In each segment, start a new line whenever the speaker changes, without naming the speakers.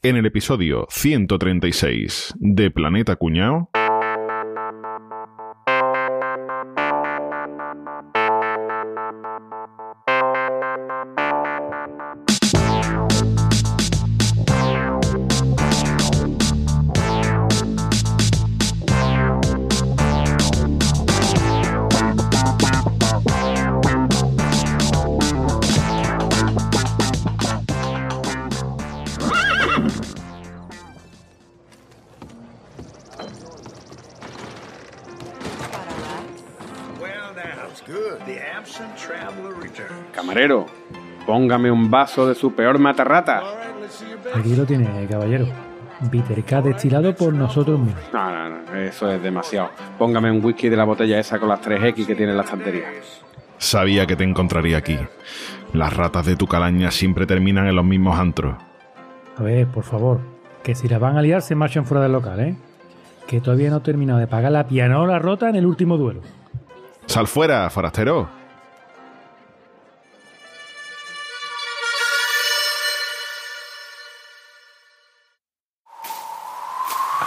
En el episodio 136 de Planeta Cuñao.
Un vaso de su peor matarrata.
Aquí lo tiene, caballero. Bitter K destilado por nosotros mismos.
No, no, no, eso es demasiado. Póngame un whisky de la botella esa con las 3X que tiene en la estantería.
Sabía que te encontraría aquí. Las ratas de tu calaña siempre terminan en los mismos antros.
A ver, por favor, que si las van a liar se marchen fuera del local, ¿eh? Que todavía no he terminado de pagar la pianola rota en el último duelo.
Sal fuera, forastero.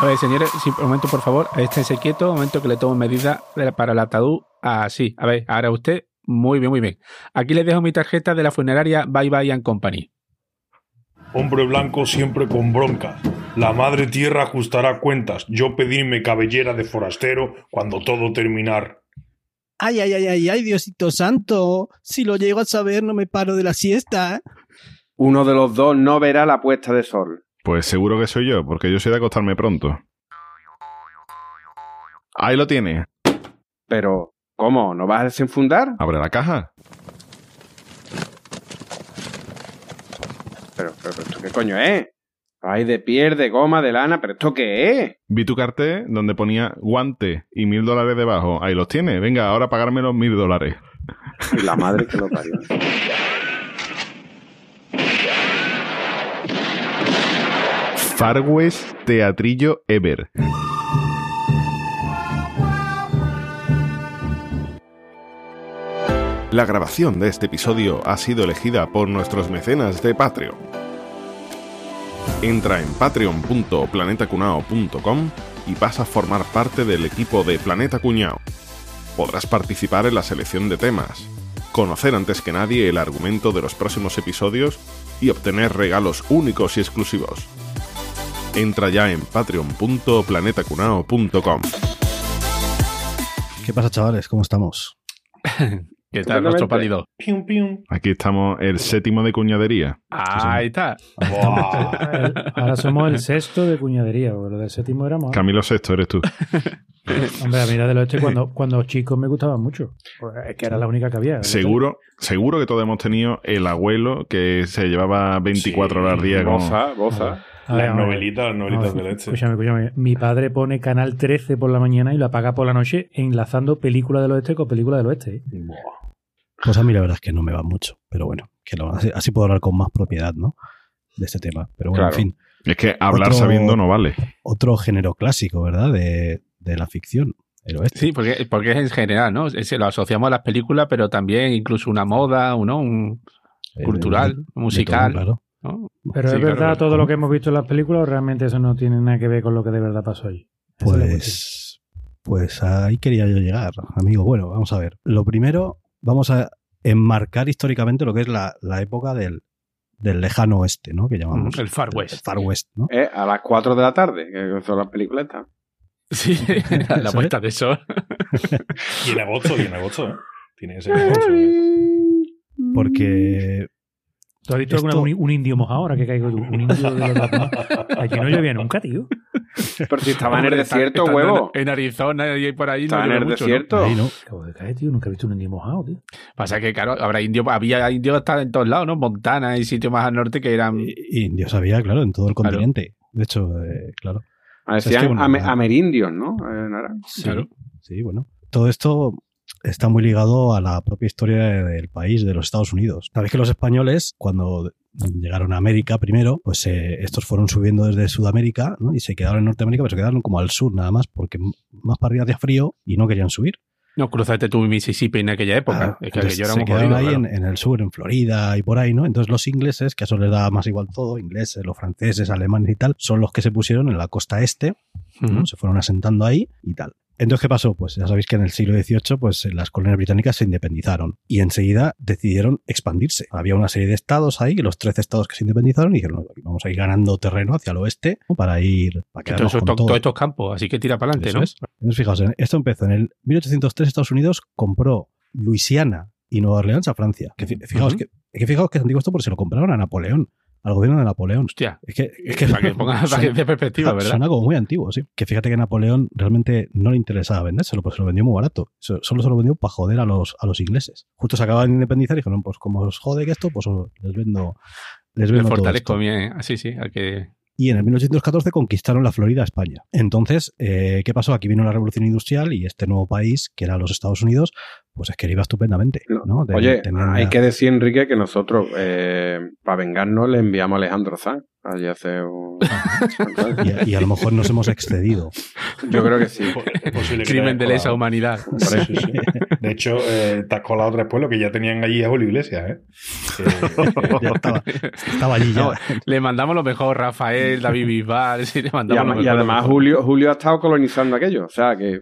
A ver, señores, sí, un momento, por favor, esténse quietos, un momento que le tomo medida de- para el ataúd. Así, a ver, ahora usted, muy bien, muy bien. Aquí les dejo mi tarjeta de la funeraria Bye Bye and Company.
Hombre blanco siempre con bronca. La madre tierra ajustará cuentas. Yo pedirme cabellera de forastero cuando todo terminar.
Ay, ay, ay, ay, ay, Diosito Santo. Si lo llego a saber, no me paro de la siesta.
Uno de los dos no verá la puesta de sol.
Pues seguro que soy yo, porque yo soy de acostarme pronto. Ahí lo tiene.
Pero, ¿cómo? ¿No vas a desenfundar?
Abre la caja.
Pero, pero, pero, ¿esto qué coño es? Ay, de piel, de goma, de lana, pero ¿esto qué es?
Vi tu cartel donde ponía guante y mil dólares debajo. Ahí los tiene. Venga, ahora pagarme los mil dólares.
Y la madre que lo parió.
Far West Teatrillo Ever. La grabación de este episodio ha sido elegida por nuestros mecenas de Patreon. Entra en patreon.planetacunao.com y pasa a formar parte del equipo de Planeta Cuñao. Podrás participar en la selección de temas, conocer antes que nadie el argumento de los próximos episodios y obtener regalos únicos y exclusivos. Entra ya en patreon.planetacunao.com.
¿Qué pasa, chavales? ¿Cómo estamos?
¿Qué tal, nuestro pálido?
Pium, pium.
Aquí estamos, el séptimo de cuñadería.
Ahí está.
Ahora somos el sexto de cuñadería, porque lo del séptimo éramos.
Camilo Sexto, eres tú.
Hombre, a mí la del oeste cuando, cuando chicos me gustaban mucho. Pues es que era la única que había.
Seguro, seguro que todos hemos tenido el abuelo que se llevaba 24
Sí,
horas al día con...
Goza, goza.
A ver,
Las
a ver.
novelitas, las novelitas
No,
de leche.
Escúchame, escúchame. Mi padre pone Canal 13 por la mañana y lo apaga por la noche enlazando película del oeste con película del oeste. ¿eh?
Buah.
Pues a mí la verdad es que no me va mucho. Pero bueno, que lo- así, así puedo hablar con más propiedad, ¿no? De este tema. Pero bueno,
Claro.
en fin.
Es que hablar
Otro-
sabiendo no vale.
Otro género clásico, ¿verdad? De, de la ficción. El oeste.
Sí, porque, porque es en general, ¿no? Es- lo asociamos a las películas, pero también incluso una moda, ¿no? Un
El-
cultural,
Eh, de todo,
musical.
claro.
¿No?
Pero
Sí,
es verdad
claro.
todo lo que hemos visto en las películas o realmente eso no tiene nada que ver con lo que de verdad pasó cuestión.
Pues, pues ahí quería yo llegar, amigo. Bueno, vamos a ver. Lo primero, vamos a enmarcar históricamente lo que es la, la época del, del lejano oeste, ¿no? Que llamamos.
El Far
el
West.
Far West, ¿no?
Eh, a las 4 de la tarde, que son las películas estas.
Sí, la puesta de sol.
Y en agosto, y en agosto, ¿eh? Tiene agosto. ¿eh?
Porque
¿Tú has visto
Esto-
alguna, un, un indio mojado ahora que caigo tú? Un indio de los Batman. Aquí no llovía nunca, tío.
Pero si estaba en el
está-
desierto, huevo.
En, en Arizona y por ahí
Estaba
no
en el
mucho, ¿no?
desierto.
ahí no.
Acabo de caer, tío. Nunca he visto un indio mojado, tío.
Pasa que, claro, habrá indios, había indios hasta en todos lados, ¿no? Montana y sitios más al norte que eran.
Y, y Dios sabía, claro, en todo el
Claro.
continente. De hecho, eh, claro.
Decían
Es que, bueno,
ame-
ah.
amerindios, ¿no? Eh.
Sí,
Claro.
sí, bueno. Todo esto está muy ligado a la propia historia del país, de los Estados Unidos. Sabéis que los españoles, cuando llegaron a América primero, pues eh, estos fueron subiendo desde Sudamérica ¿no? y se quedaron en Norteamérica, pero se quedaron como al sur nada más, porque más para arriba hacía frío y no querían subir.
No, cruzaste tú Mississippi en aquella época.
Ah,
es que era
se quedaron ahí
claro.
en, en el sur, en Florida y por ahí, ¿no? Entonces los ingleses, que a eso les da más igual todo, ingleses, los franceses, alemanes y tal, son los que se pusieron en la costa este, ¿no? Se fueron asentando ahí y tal. Entonces, ¿qué pasó? Pues ya sabéis que en el siglo XVIII pues, las colonias británicas se independizaron y enseguida decidieron expandirse. Había una serie de estados ahí, los 13 estados que se independizaron, y dijeron, "No, vamos a ir ganando terreno hacia el oeste para ir... Para
todos,
con
estos-
todo".
todos estos campos, así que tira para adelante, ¿no?
es. Entonces, fijaos, esto empezó en el 1803 Estados Unidos compró Luisiana y Nueva Orleans a Francia. Que fi- fijaos,
Ujú.
que, que fijaos que es antiguo esto porque se lo compraron a Napoleón, al gobierno de Napoleón.
Hostia.
Es que, es que
para que pongas
suena-
perspectiva, ¿verdad?
Suena como muy antiguo, sí. Que fíjate que Napoleón realmente no le interesaba vendérselo, pues se lo vendió muy barato. So- Solo se lo vendió para joder a los, a los ingleses. Justo se acaban de independizar y dijeron, pues como os jode que esto, pues les vendo, les
Le
vendo
fortalezco bien, así sí, al que
Y en el 1814 conquistaron la Florida a España. Entonces, eh, ¿qué pasó? Aquí vino la revolución industrial y este nuevo país, que era los Estados Unidos, pues es que le iba estupendamente.
Oye, hay que decir, Enrique, que nosotros, eh, para vengarnos, le enviamos a Alejandro Sanz. Allí hace un...
y, a- y a lo mejor nos hemos excedido.
Yo creo que sí.
Es posible que te
crimen de lesa humanidad.
Sí, sí, sí. De hecho, eh, te has colado después lo que ya tenían allí es Julio Iglesias, ¿eh?
Ya estaba, estaba allí ya.
No, le mandamos lo mejor, Rafael, David Bisbal, sí, le
Y,
mandamos lo
y
mejor, lo
además
mejor.
Julio, Julio ha estado colonizando aquello. O sea que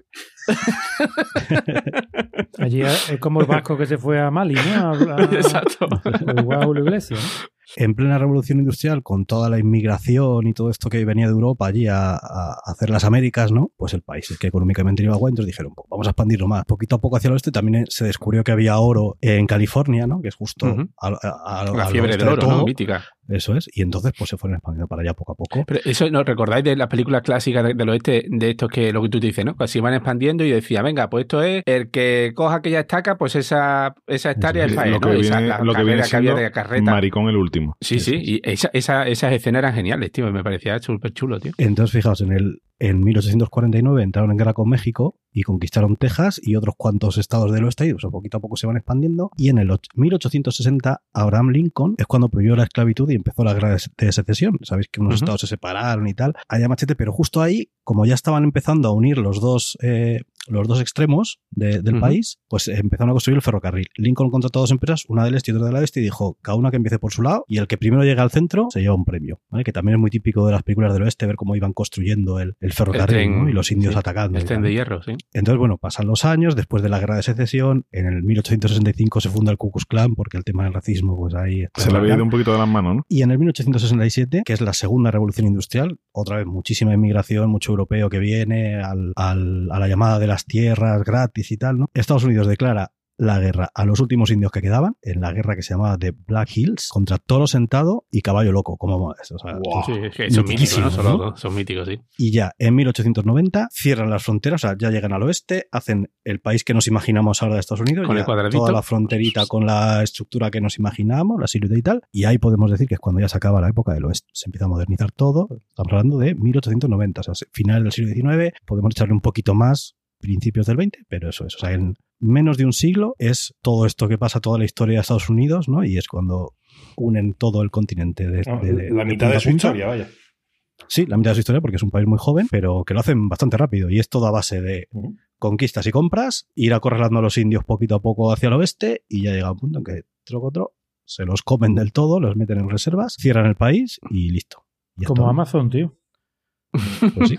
Allí es como el vasco que se fue a Mali, ¿no? A- a-
Exacto.
a Julio Iglesias, ¿no?
En plena revolución industrial, con toda la inmigración y todo esto que venía de Europa allí a, a hacer las Américas, ¿no? Pues el país es que económicamente iba a entonces dijeron, pues vamos a expandirlo más. Poquito a poco hacia el oeste también se descubrió que había oro en California, ¿no? Que es justo
Ujú.
al- a- a-
La fiebre del
de
oro,
todo.
¿no? Mítica.
Eso es. Y entonces pues se fueron expandiendo para allá poco a poco.
Pero eso, ¿no recordáis de las películas clásicas de- del oeste, de estos que lo que tú te dices, ¿no? Que se iban expandiendo y decía, venga, pues esto es el que coja aquella estaca, pues esa, esa hectárea es para él,
lo que
¿no? Esa-
viene,
la
lo que viene
que había
siendo
de carreta.
Maricón el último.
Sí, sí, y esa, esa- esas escenas eran geniales, tío, me parecía súper chulo, tío.
Entonces, fijaos, en el en 1849 entraron en guerra con México y conquistaron Texas y otros cuantos estados del oeste y pues, poquito a poco se van expandiendo. Y en el och- 1860 Abraham Lincoln es cuando prohibió la esclavitud y empezó la guerra de se- de secesión. Sabéis que unos
Ujú.
estados se separaron y tal. Allá machete, pero justo ahí, como ya estaban empezando a unir los dos, eh, los dos extremos de- del país, pues empezaron a construir el ferrocarril. Lincoln contrató dos empresas, una del este y otra del oeste, y dijo, cada una que empiece por su lado, y el que primero llega al centro se lleva un premio, ¿vale? Que también es muy típico de las películas del oeste, ver cómo iban construyendo el, el ferrocarril,
tren,
¿no? Y los indios
sí,
atacando.
El tren de hierro, sí.
Entonces, bueno, pasan los años, después de la guerra de secesión, en el 1865 se funda el Ku Klux Klan, porque el tema del racismo, pues ahí... está
Se le había ido un poquito de las manos, ¿no?
Y en el 1867, que es la segunda revolución industrial, otra vez muchísima inmigración, mucho europeo que viene al- al- a la llamada de las tierras gratis y tal, ¿no? Estados Unidos declara la guerra a los últimos indios que quedaban, en la guerra que se llamaba de Black Hills, contra Toro Sentado y Caballo Loco, como o sea,
Wow.
Sí, es que son míticos, ¿no?
Mitiquísimos,
Son,
¿no?
los- son míticos, sí.
y ya en 1890 cierran las fronteras, o sea, ya llegan al oeste, hacen el país que nos imaginamos ahora de Estados Unidos,
Con el cuadradito.
toda la fronterita con la estructura que nos imaginamos, la silueta y tal, y ahí podemos decir que es cuando ya se acaba la época del oeste, se empieza a modernizar todo, estamos hablando de 1890, o sea, finales del siglo XIX, podemos echarle un poquito más, principios del 20, pero eso es, o sea, en menos de un siglo es todo esto que pasa, toda la historia de Estados Unidos, ¿no? Y es cuando unen todo el continente de,
No,
de- de-
la mitad de su
punta.
historia, vaya.
Sí, la mitad de su historia porque es un país muy joven, pero que lo hacen bastante rápido y es todo a base de conquistas y compras, ir acorralando a los indios poquito a poco hacia el oeste y ya llega un punto en que troco se los comen del todo, los meten en reservas, cierran el país y listo. Y
Como Amazon, tío.
Pues sí,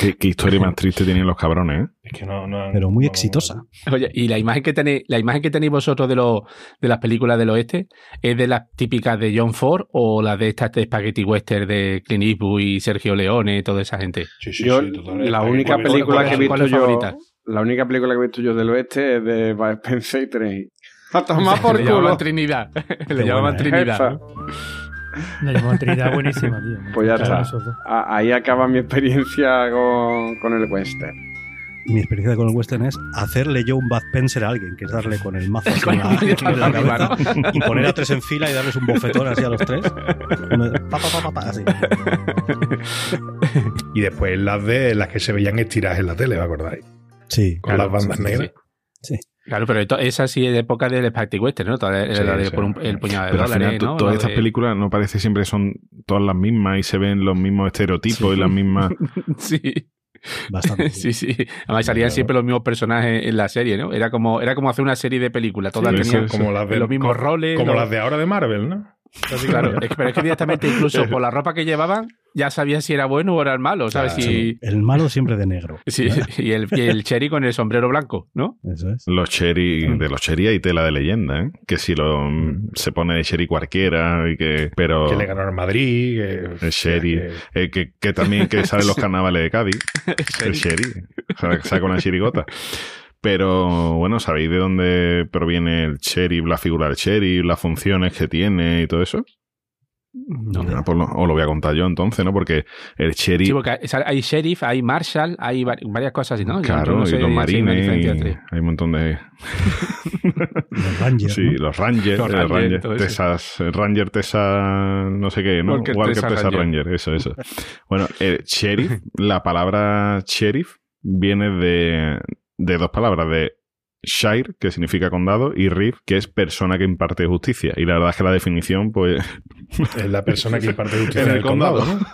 Qué, qué historia más triste tienen los cabrones, ¿eh?
Es que no, no
pero muy
no-
exitosa.
Oye, y la imagen que tenéis, la imagen que tenéis vosotros de los de las películas del oeste, ¿es de las típicas de John Ford o las de estas de Spaghetti Western de Clint Eastwood y Sergio Leone, toda esa gente?
Sí, sí,
Yo,
sí, total.
la única película que he visto
¿Cuál es
yo,
favorita?
la única película que he visto yo del oeste es de Spencer y Tren. A tomar por
Le llamaban
culo.
Trinidad. Le llamaban
buena, ¿eh?
Trinidad.
La llamó Trinidad buenísima, tío.
Pues ya está. Ahí acaba mi experiencia con, con el western.
Mi experiencia con el western es hacerle yo un Bud Spencer a alguien, que es darle con el mazo así
Con
en la, en cabeza y poner a tres en fila y darles un bofetón así a los tres. Pa, pa, pa, pa, pa, así.
Y después las de las que se veían estiradas en la tele, ¿me acordáis?
Sí,
Con las bandas
sí, sí,
negras.
sí.
Claro, pero esto- esa sí es de época del Spaghetti Western, ¿no? Toda la-
Sí,
la de
sí.
por un- el puñado de
Pero al
dólares,
final to-
¿no?
todas estas
de-
películas no parece siempre son todas las mismas y se ven los mismos estereotipos y las mismas...
Sí.
Bastante.
Sí, sí. Además salían siempre los mismos personajes en la serie, ¿no? Era como, era como hacer una serie de películas. Todas
Sí,
tenían
como las de-
los mismos
co-
roles.
Como
los-
las de ahora de Marvel, ¿no?
Claro, pero es que directamente, incluso por la ropa que llevaban, ya sabías si era bueno o era el malo, ¿sabes?
Claro.
Si-
El malo siempre de negro.
sí, y, el, y el Cherry con el sombrero blanco, ¿no?
Eso es.
Los cherry,
Mm.
de los cherry hay tela de leyenda, ¿eh? Que si lo se pone de cherry cualquiera y que. Pero.
Que le ganaron Madrid. Que,
El Sherry.
que-
eh, que, que también que sale en los carnavales de Cádiz. el Sherry. O sea, que saca una chirigota. Pero bueno, ¿sabéis de dónde proviene el sheriff, la figura del sheriff, las funciones que tiene y todo eso?
No.
Pues lo- os lo voy a contar yo entonces, ¿no? Porque el sheriff,
Sí, porque hay- sheriff, hay marshal, hay va- varias cosas ¿no?
Claro,
no sé
y los marines, y hay un montón de...
Los Rangers.
Sí,
¿no?
los Rangers,
Los
Ranger,
eso.
Texas, el Ranger Texas, no sé qué, ¿no?
Walker
Walker,
Texas
Texas,
Ranger.
Ranger. eso, eso. Bueno, el sheriff, la palabra sheriff viene de, de dos palabras, de Shire, que significa condado, y Reeve, que es persona que imparte justicia. Y la verdad es que la definición, pues,
Es la persona que imparte justicia
En el
el condado,
condado.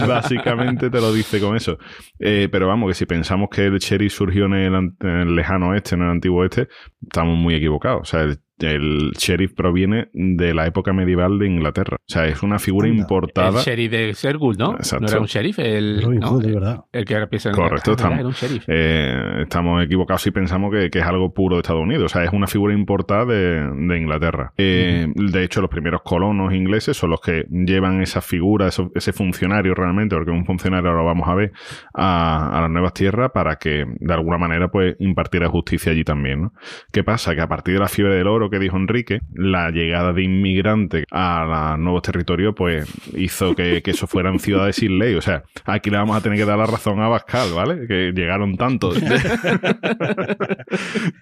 ¿no?
Básicamente te lo dice con eso. Eh, pero vamos, que si pensamos que el sheriff surgió en el, en el lejano oeste, en el antiguo oeste, estamos muy equivocados. O sea, el, el sheriff proviene de la época medieval de Inglaterra. O sea, es una figura
Anda.
importada.
El sheriff de Sergul, ¿no?
Exacto.
No era un sheriff, el,
Robin
¿no?
De verdad.
el que ahora piensa en
Correcto, estamos-
Era un sheriff.
Eh, estamos equivocados si pensamos que, que es algo puro de Estados Unidos. O sea, es una figura importada de, de Inglaterra. Eh, De hecho, los primeros colonos ingleses son los que llevan esa figura, eso- ese funcionario realmente, porque un funcionario lo vamos a ver, a, a las nuevas tierras para que de alguna manera pues impartiera justicia allí también. ¿no? ¿Qué pasa? Que a partir de la fiebre del oro que dijo Enrique, la llegada de inmigrantes a nuevos territorios pues hizo que, que eso fueran ciudades sin ley. O sea, aquí le vamos a tener que dar la razón a Bascal, ¿vale? Que llegaron tantos.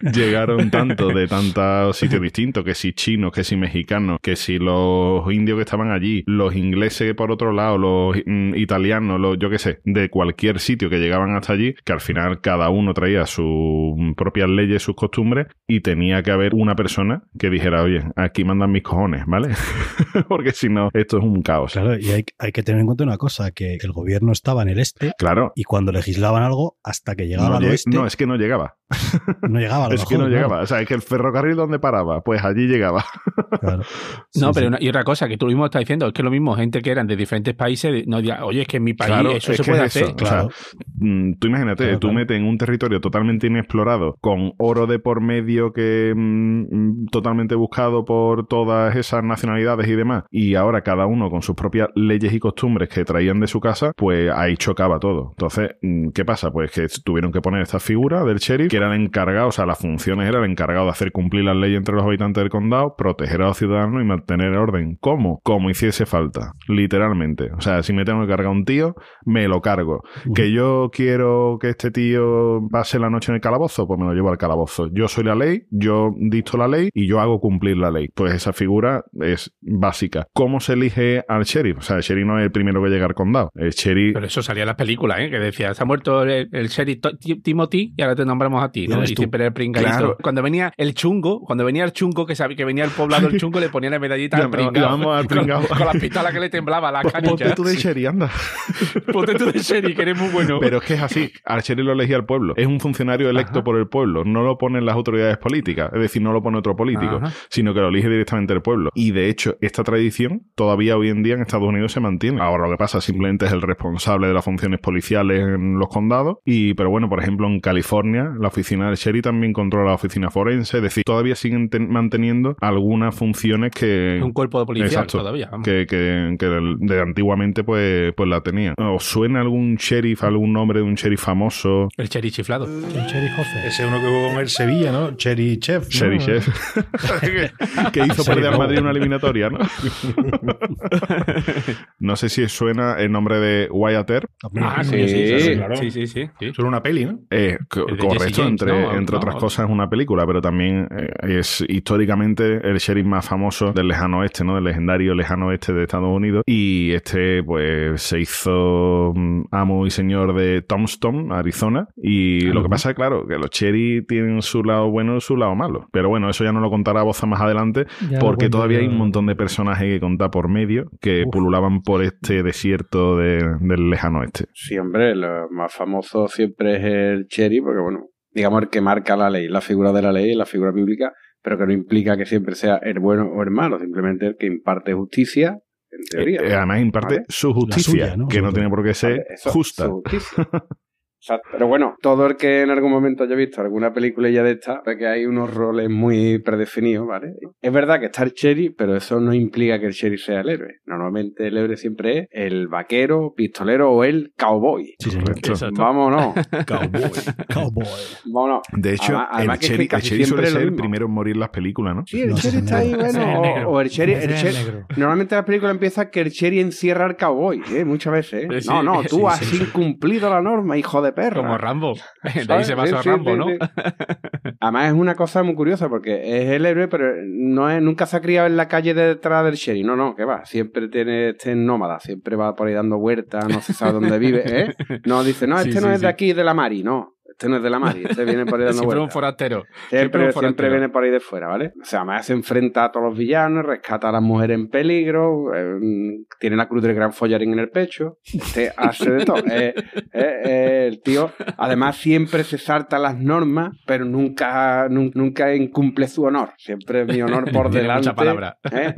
llegaron tantos de tantos sitios distintos, que si chinos, que si mexicanos, que si los indios que estaban allí, los ingleses por otro lado, los mm, italianos, los, yo qué sé, de cualquier sitio que llegaban hasta allí, que al final cada uno traía sus propias leyes, sus costumbres, y tenía que haber una persona que dijera, oye, aquí mandan mis cojones, ¿vale? Porque si no, esto es un caos.
Claro, y hay, hay que tener en cuenta una cosa, que el gobierno estaba en el este
Claro.
y cuando legislaban algo, hasta que llegaba
No,
al oeste,
no, es que no llegaba.
No llegaba a lo
Es que no
claro.
llegaba. O sea, es que el ferrocarril donde paraba, pues allí llegaba.
Claro.
No, pero
sí.
una- y otra cosa que tú mismo estás diciendo, es que lo mismo, gente que eran de diferentes países, no diga, oye, es que en mi país
Claro,
eso
es
se
que
puede
es eso,
hacer.
o sea,
Claro.
Mm, tú imagínate,
Claro,
tú
claro.
metes en un territorio totalmente inexplorado, con oro de por medio que mm, mm, totalmente buscado por todas esas nacionalidades y demás, y ahora cada uno con sus propias leyes y costumbres que traían de su casa, pues ahí chocaba todo. Entonces, mm, ¿qué pasa? Pues que tuvieron que poner esta figura del sheriff, que era el encargado, o sea, las funciones era el encargado de hacer cumplir las leyes entre los habitantes del condado, proteger a los ciudadanos y mantener el orden. ¿Cómo? Como hiciese falta, literalmente. O sea, si me tengo que cargar un tío, me lo cargo. Que yo quiero que este tío pase la noche en el calabozo, pues me lo llevo al calabozo. Yo soy la ley, yo dicto la ley y yo hago cumplir la ley. Pues esa figura es básica. ¿Cómo se elige al sheriff? O sea, el sheriff no es el primero que llega al condado. El sheriff...
Pero eso salía en las películas, ¿eh? Que decía, se ha muerto el, el sheriff Timothy y ahora te nombramos a ti,
Y
¿no?
eres
Y
tú.
siempre el pringadito.
Claro.
Cuando venía el chungo, cuando venía el chungo, que sabía que venía el poblado el chungo, le ponía la medallita al
al
Con- las pistolas que le temblaba la
Ponte
canilla.
tú de sheriff, anda.
Ponte tú de sheriff, que eres muy bueno.
Pero es que es así. Al sheriff lo elegía el pueblo. Es un funcionario electo
Ajá.
por el pueblo. No lo ponen las autoridades políticas. Es decir, no lo pone otro político.
Ajá.
Sino que lo elige directamente el pueblo. Y de hecho, esta tradición todavía hoy en día en Estados Unidos se mantiene. Ahora lo que pasa simplemente es el responsable de las funciones policiales en los condados. Y, pero bueno, por ejemplo, en California, la oficina del sheriff también controla la oficina forense. Es decir, todavía siguen ten- manteniendo algunas funciones que.
un cuerpo de policía
Exacto.
todavía.
que, que, de antiguamente pues, pues la tenía. ¿Os suena algún sheriff, algún nombre de un sheriff famoso?
El sheriff chiflado.
El Cherry José.
Ese uno que jugó con el Sevilla, ¿no? Cherry Chef. ¿no?
Cherry Chef. que, que hizo perder al. Madrid una eliminatoria, ¿no? no sé si suena el nombre de Wyatt Earp.
Ah,
Sí,
sí, sí, sí, claro. Sí, sí, sí.
era una peli, ¿no?
Eh, correcto, entre,
¿no?
entre
No.
otras cosas es una película, pero también eh, es históricamente el sheriff más famoso del lejano oeste, ¿no? Del legendario lejano oeste de Estados Unidos. Y este, pues, se hizo mm, amo y señor de Tombstone, Arizona. Y lo que pasa es, claro, que los sheriff tienen su lado bueno y su lado malo. Pero bueno, eso ya no lo contará Boza más adelante,
Ya
porque todavía
yo.
hay un montón de personajes que contar por medio que
Uf.
pululaban por este desierto de- del lejano oeste.
Sí, hombre, lo más famoso siempre es el cherry, porque bueno, digamos el que marca la ley, la figura de la ley, la figura bíblica, pero que no implica que siempre sea el bueno o el malo, simplemente el que imparte justicia, en teoría.
Eh, además imparte
¿Vale?
su justicia,
suya, ¿no?
que no tiene por qué ser
Vale, eso,
justa.
su justicia. Exacto. Pero bueno, todo el que en algún momento haya visto alguna película ya de esta, ve que hay unos roles muy predefinidos, ¿vale? Es verdad que está el Cherry, pero eso no implica que el Cherry sea el héroe. Normalmente el héroe siempre es el vaquero, pistolero o el cowboy.
Sí.
Correcto.
Exacto.
Vámonos,
Cowboy. Cowboy.
vámonos.
De hecho,
Además- además
el
siempre
suele ser el primero en morir en las películas, ¿no?
Sí, el
No,
está ahí,
el
bueno, o, el Cherry,
Ese
el. Normalmente la película empieza que el Cherry encierra al cowboy, ¿eh? Muchas veces, ¿eh? No, no, tú
sí,
has
sí, sí.
incumplido la norma, hijo de perra.
Como Rambo. De ahí se basó
Sí,
Rambo,
sí,
¿no?
sí. Además es una cosa muy curiosa porque es el héroe, pero no es, nunca se ha criado en la calle detrás del sheriff. No, no, que va. Siempre tiene este nómada, siempre va por ahí dando vueltas, no se sabe dónde vive, ¿eh? No dice, no, este
sí,
no es de aquí de la Mari, no. Este no es de la Mari, este viene por ahí dando
Siempre un forastero.
Siempre,
siempre un
siempre
forastero.
viene por ahí de fuera, ¿vale? O sea, además se enfrenta a todos los villanos, rescata a las mujeres en peligro, eh, tiene la cruz del gran follarín en el pecho, este hace de todo. Eh, eh, eh, el tío, además, siempre se salta las normas, pero nunca, nun- nunca incumple su honor. Siempre es mi honor por delante.
mucha palabra.
¿eh?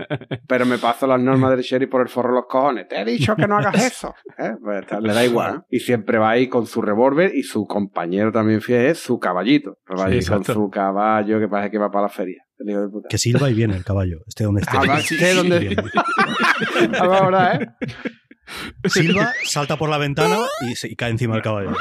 Pero me paso las normas del sheriff por el forro de los cojones. Te he dicho que no hagas eso. ¿eh? Pues, le da igual. Y siempre va ahí con su revólver y su compañero también fiel es su caballito. Va
Sí,
ahí con su caballo que parece que va para la feria. El hijo de puta.
Que silba y viene el caballo. Esté donde esté.
Ah,
sí,
Bien.
Ahora, ¿eh?
Silba, salta por la ventana y, se- y cae encima del caballo.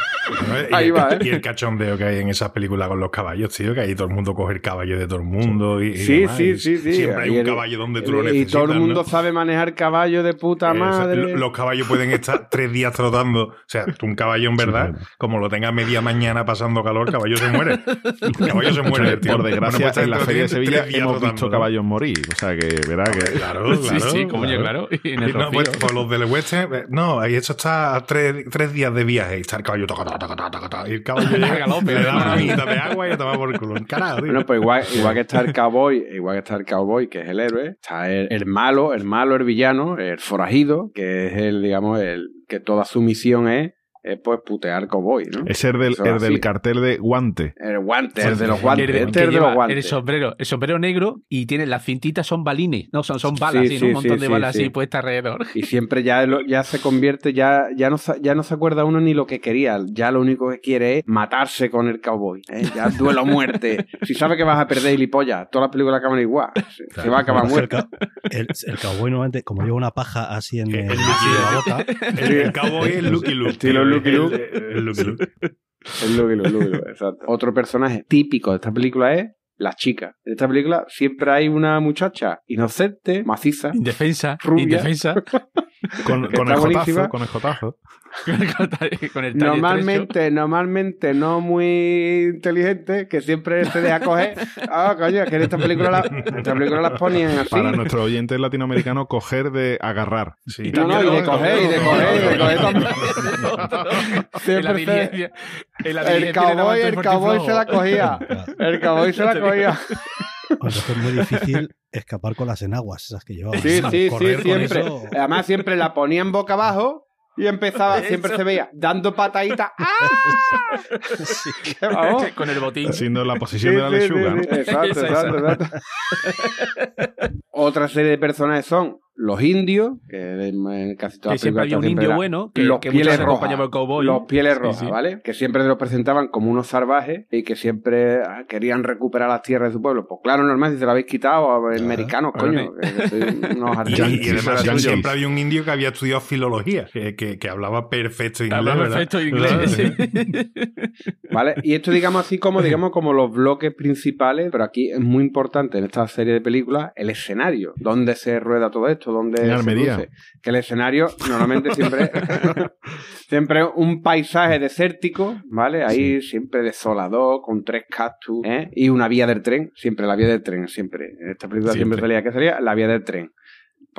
Y
Ahí
el-
va, ¿eh?
Y el cachondeo que hay en esas películas con los caballos, tío, que ahí todo el mundo coge el caballo de todo el mundo. Y, y
Sí,
demás,
sí,
y
sí, sí.
Siempre hay un
el-
caballo donde tú lo
Y
necesitas.
todo el mundo
¿no?
sabe manejar caballo de puta
Eh, o sea,
madre.
lo- los caballos pueden estar tres días trotando. O sea, tú un caballo en verdad,
claro.
como lo tengas media mañana pasando calor, el caballo se muere. El caballo se muere, tío.
Por desgracia,
Bueno, pues
en la Feria de Sevilla hemos
trotando,
visto caballos morir. O sea que verá que.
Claro, claro.
sí, sí, coño, claro. Y en el
Y no,
Rocío.
pues, pues los del western, eh, no, ahí eso está a tres, tres días de viaje y está el caballo taca, taca, taca, taca, taca, y el caballo llega,
Galope,
le da una minita de agua y va por el culo. Encarado, tío.
Bueno, pues igual, igual que está el cowboy, igual que está el cowboy, que es el héroe, está el, el malo, el malo, el villano, el forajido, que es el, digamos, el que toda su misión es, es pues putear cowboy, ¿no?
Es el del, el del cartel de guante.
El guante, el de los guantes,
El, de-
este
que
es el de
lleva
los guantes.
el sombrero, el sombrero negro y tiene las cintitas son balines, no son, son balas,
Sí,
un montón
sí,
de balas
sí.
así puestas alrededor.
Y siempre ya, lo- ya se convierte, ya, ya, no, se- ya no se acuerda uno ni lo que quería. Ya lo único que quiere es matarse con el cowboy. ¿eh? Ya duelo a muerte. Si sabe que vas a perder gilipollas, todas las películas acaban igual. Se, se va a acabar
El,
muerto.
el, el cowboy normalmente, como lleva una paja así en,
El-
el-
el-
en la boca,
El, el cowboy es Lucky Luke.
Lucky Luke.
El, el Lucky Luke.
Lucky Luke, exacto. Otro personaje típico de esta película es la chica. En esta película siempre hay una muchacha inocente, maciza,
Indefensa,
Rubia.
indefensa.
Con, con el jotazo. Con el jotazo.
con el
Normalmente, normalmente no muy inteligente, que siempre se deja coger. Ah, coño, que en esta película, la, esta película las ponían así.
Para nuestros oyentes latinoamericanos, coger de agarrar.
Sí.
No, no, y de coger, y de coger, y de coger también. Siempre se- El
daban
cowboy, el cowboy se la cogía. El cowboy se la cogía.
Entonces es muy difícil escapar con las enaguas, esas que llevaba.
Sí, sí, sí,
Correr
siempre.
eso-
Además, siempre la ponían boca abajo y empezaba, siempre se veía dando pataditas. ¡Ah! ¡Qué vamos!
con el botín.
Siendo la
Sí,
posición de la
sí, sí,
lechuga, ¿no?
sí. Exacto, exacto, exacto. Otra serie de personajes son los indios, que en casi todas
Que
las
siempre había un
siempre
indio bueno que,
los
que
pieles rojas, los pieles rojas,
sí.
¿vale? Que siempre los presentaban como unos salvajes y que siempre ah, querían recuperar las tierras de su pueblo. Pues claro, normal, si se lo habéis quitado a los americanos, coño, que
Y,
argentinos.
y además siempre había un indio que había estudiado filología, que, que, que hablaba perfecto inglés.
Hablaba perfecto inglés. sí.
¿Vale? Y esto digamos así como digamos como los bloques principales, pero aquí es muy importante en esta serie de películas el escenario, donde se rueda todo esto. Donde
En
se
Almería.
produce. Que el escenario normalmente siempre siempre un paisaje desértico, ¿vale? Ahí siempre desolador, con tres cactus, ¿eh? Y una vía del tren, siempre la vía del tren, siempre. En esta película siempre,
Siempre.
salía, ¿qué sería? La vía del tren.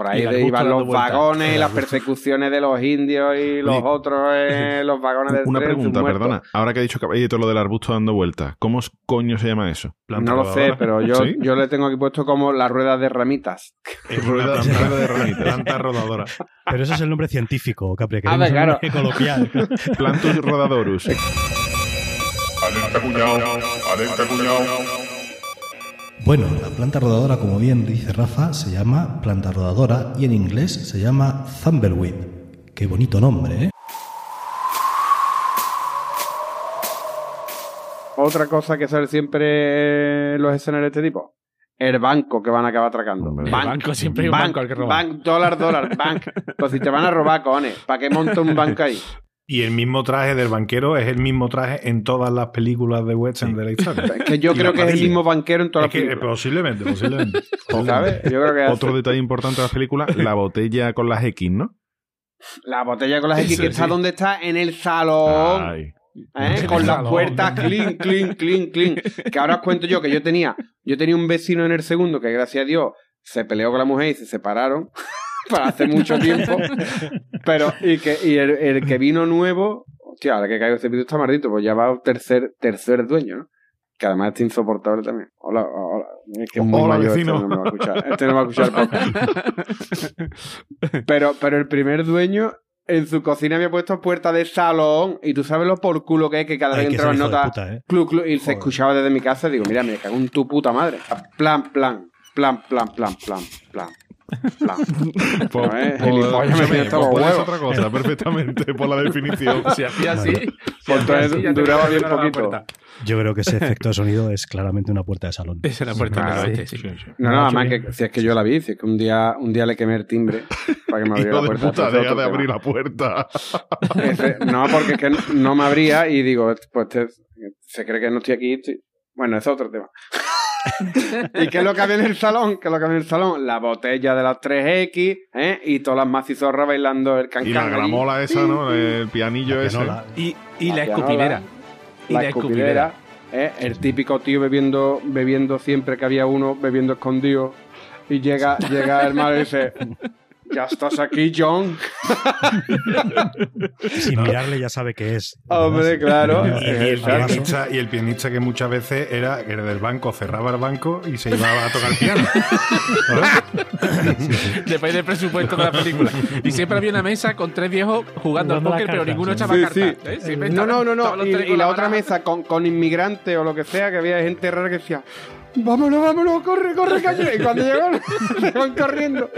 Por ahí de- iban los vagones y las persecuciones de los indios y los otros en los vagones del
Una
tren.
pregunta, perdona. Ahora que ha dicho Caballito lo del arbusto dando vueltas, ¿cómo es- coño se llama eso?
No lo sé, pero yo,
¿Sí?
yo le tengo aquí puesto como las ruedas de ramitas.
Es
Rueda-
una planta,
rueda de ramitas.
planta rodadora.
Pero ese es el nombre científico, Capri. Que
Ah,
es
claro.
coloquial.
Plantus rodadorus.
Alerta cuñado, alerta cuñado.
Bueno, la planta rodadora, como bien dice Rafa, se llama planta rodadora y en inglés se llama Thumbleweed. Qué bonito nombre, ¿eh?
Otra cosa que sale siempre en los escenarios de este tipo. El banco que van a acabar atracando.
El banco, siempre hay un banco al que robar.
Bank, dólar, dólar, bank. Pues si te van a robar, cojones, ¿para qué monta un banco ahí?
Y el mismo traje del banquero es el mismo traje en todas las películas de western de la historia.
Es que yo
Y
creo que es el mismo banquero en todas
Es
las
que
películas.
posiblemente, posiblemente.
¿Sabes? Yo creo que es
Otro detalle importante de la película, la botella con las X, ¿no?
la botella con las X que está
sí.
donde está en el salón.
Ay.
¿eh? Con las puertas clean, clean, clean, clean. Que ahora os cuento yo que yo tenía, yo tenía un vecino en el segundo que gracias a Dios se peleó con la mujer y se separaron para hace mucho tiempo. Pero, y que, y el, el que vino nuevo, hostia, ahora que caigo este vídeo está maldito, pues ya va tercer, tercer dueño, ¿no? Que además está insoportable también. Hola, hola. Es que es muy
Hola,
mayor,
vecino.
Este no me va a escuchar. Este no me va a escuchar. Pero, pero el primer dueño en su cocina había puesto puerta de salón y tú sabes lo por culo que es que cada vez
Ay,
que
que
entraba en nota
puta, ¿eh?
clu, clu, y se escuchaba desde mi casa digo mira me cago en tu puta madre plan plan plan plan plan plan plan
Por,
No, eh,
por-
gilipollas, me
por
los huevos.
otra cosa, perfectamente, por la definición.
Si hacía así, si
Pues
hacía
entonces
así,
duraba bien poquito.
puerta.
Yo creo que ese efecto de sonido es claramente una puerta de salón.
Esa era la puerta
Claro,
del oeste, sí.
no no
No,
además que si es que yo la vi si es que un día un día le quemé el timbre para que me abriera la
de
puerta
puta,
es
deja de
tema.
abrir la puerta.
Ese- no, porque es que no me abría y digo, pues te- se cree que no estoy aquí. estoy- Bueno, ese es otro tema. ¿Y qué es lo que había en el salón? ¿Qué es lo que había en el salón? La botella de las 3X ¿eh? y todas las macizorras bailando el cancán.
Y la
allí.
gramola esa, ¿no? El pianillo
La
ese.
pianola.
Y, y
La
la escupidera. Y
La escupidera. ¿eh? El típico tío bebiendo, bebiendo siempre que había uno, bebiendo escondido. Y llega, llega el malo y dice... Ya estás aquí, John.
Sin mirarle ya sabe que es.
Hombre, claro.
Y, y el pianista, y el pianista que muchas veces era era del banco, cerraba el banco y se iba a tocar piano.
Depende del presupuesto de la película. Y siempre había una mesa con tres viejos jugando al póker, pero ninguno
sí.
echaba
Sí,
cartas.
sí.
¿eh?
No, no, no, no. Y, la
la
otra mesa con, con inmigrantes o lo que sea, que había gente rara que decía, vámonos, vámonos, corre, corre, calle. Y cuando llegaron, se van corriendo.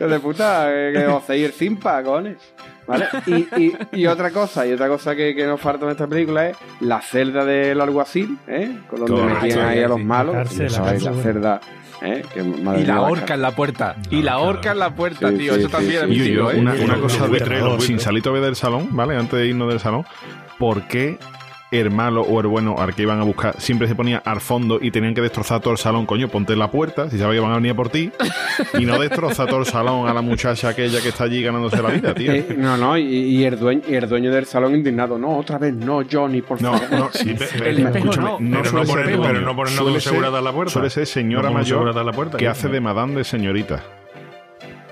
Los de puta, eh, que os el simpa, cojones. ¿Vale? Y, y, y otra cosa, y otra cosa que, que nos falta en esta película es la celda del alguacil, ¿eh? Con donde
Correcto,
metían ahí a los malos.
La cárcel,
sabéis, celda, ¿eh? Que,
Y la horca en la puerta. Y la horca en la puerta,
Sí,
tío.
sí,
Eso
sí,
también
sí.
es
Y
mi
yo,
estilo, ¿eh?
una, una cosa de, sin salir todavía del salón, ¿vale? Antes de irnos del salón, ¿por qué el malo o el bueno al que iban a buscar siempre se ponía al fondo y tenían que destrozar todo el salón? Coño, ponte en la puerta, si sabes que van a venir a por ti, y no destroza todo el salón a la muchacha aquella que está allí ganándose la vida, tío.
Eh, no, no, y, y el dueño, y el dueño del salón indignado, no, otra vez, no, Johnny, por
No,
favor.
no,
Sí, pe-
El espejo
escúchame,
no.
no
pero,
suele
no poner,
demonio.
pero no ponernos
Suele
con
ser-
a la puerta.
Suele ser señora
No
mayor
a la puerta,
que hace de madame de señorita.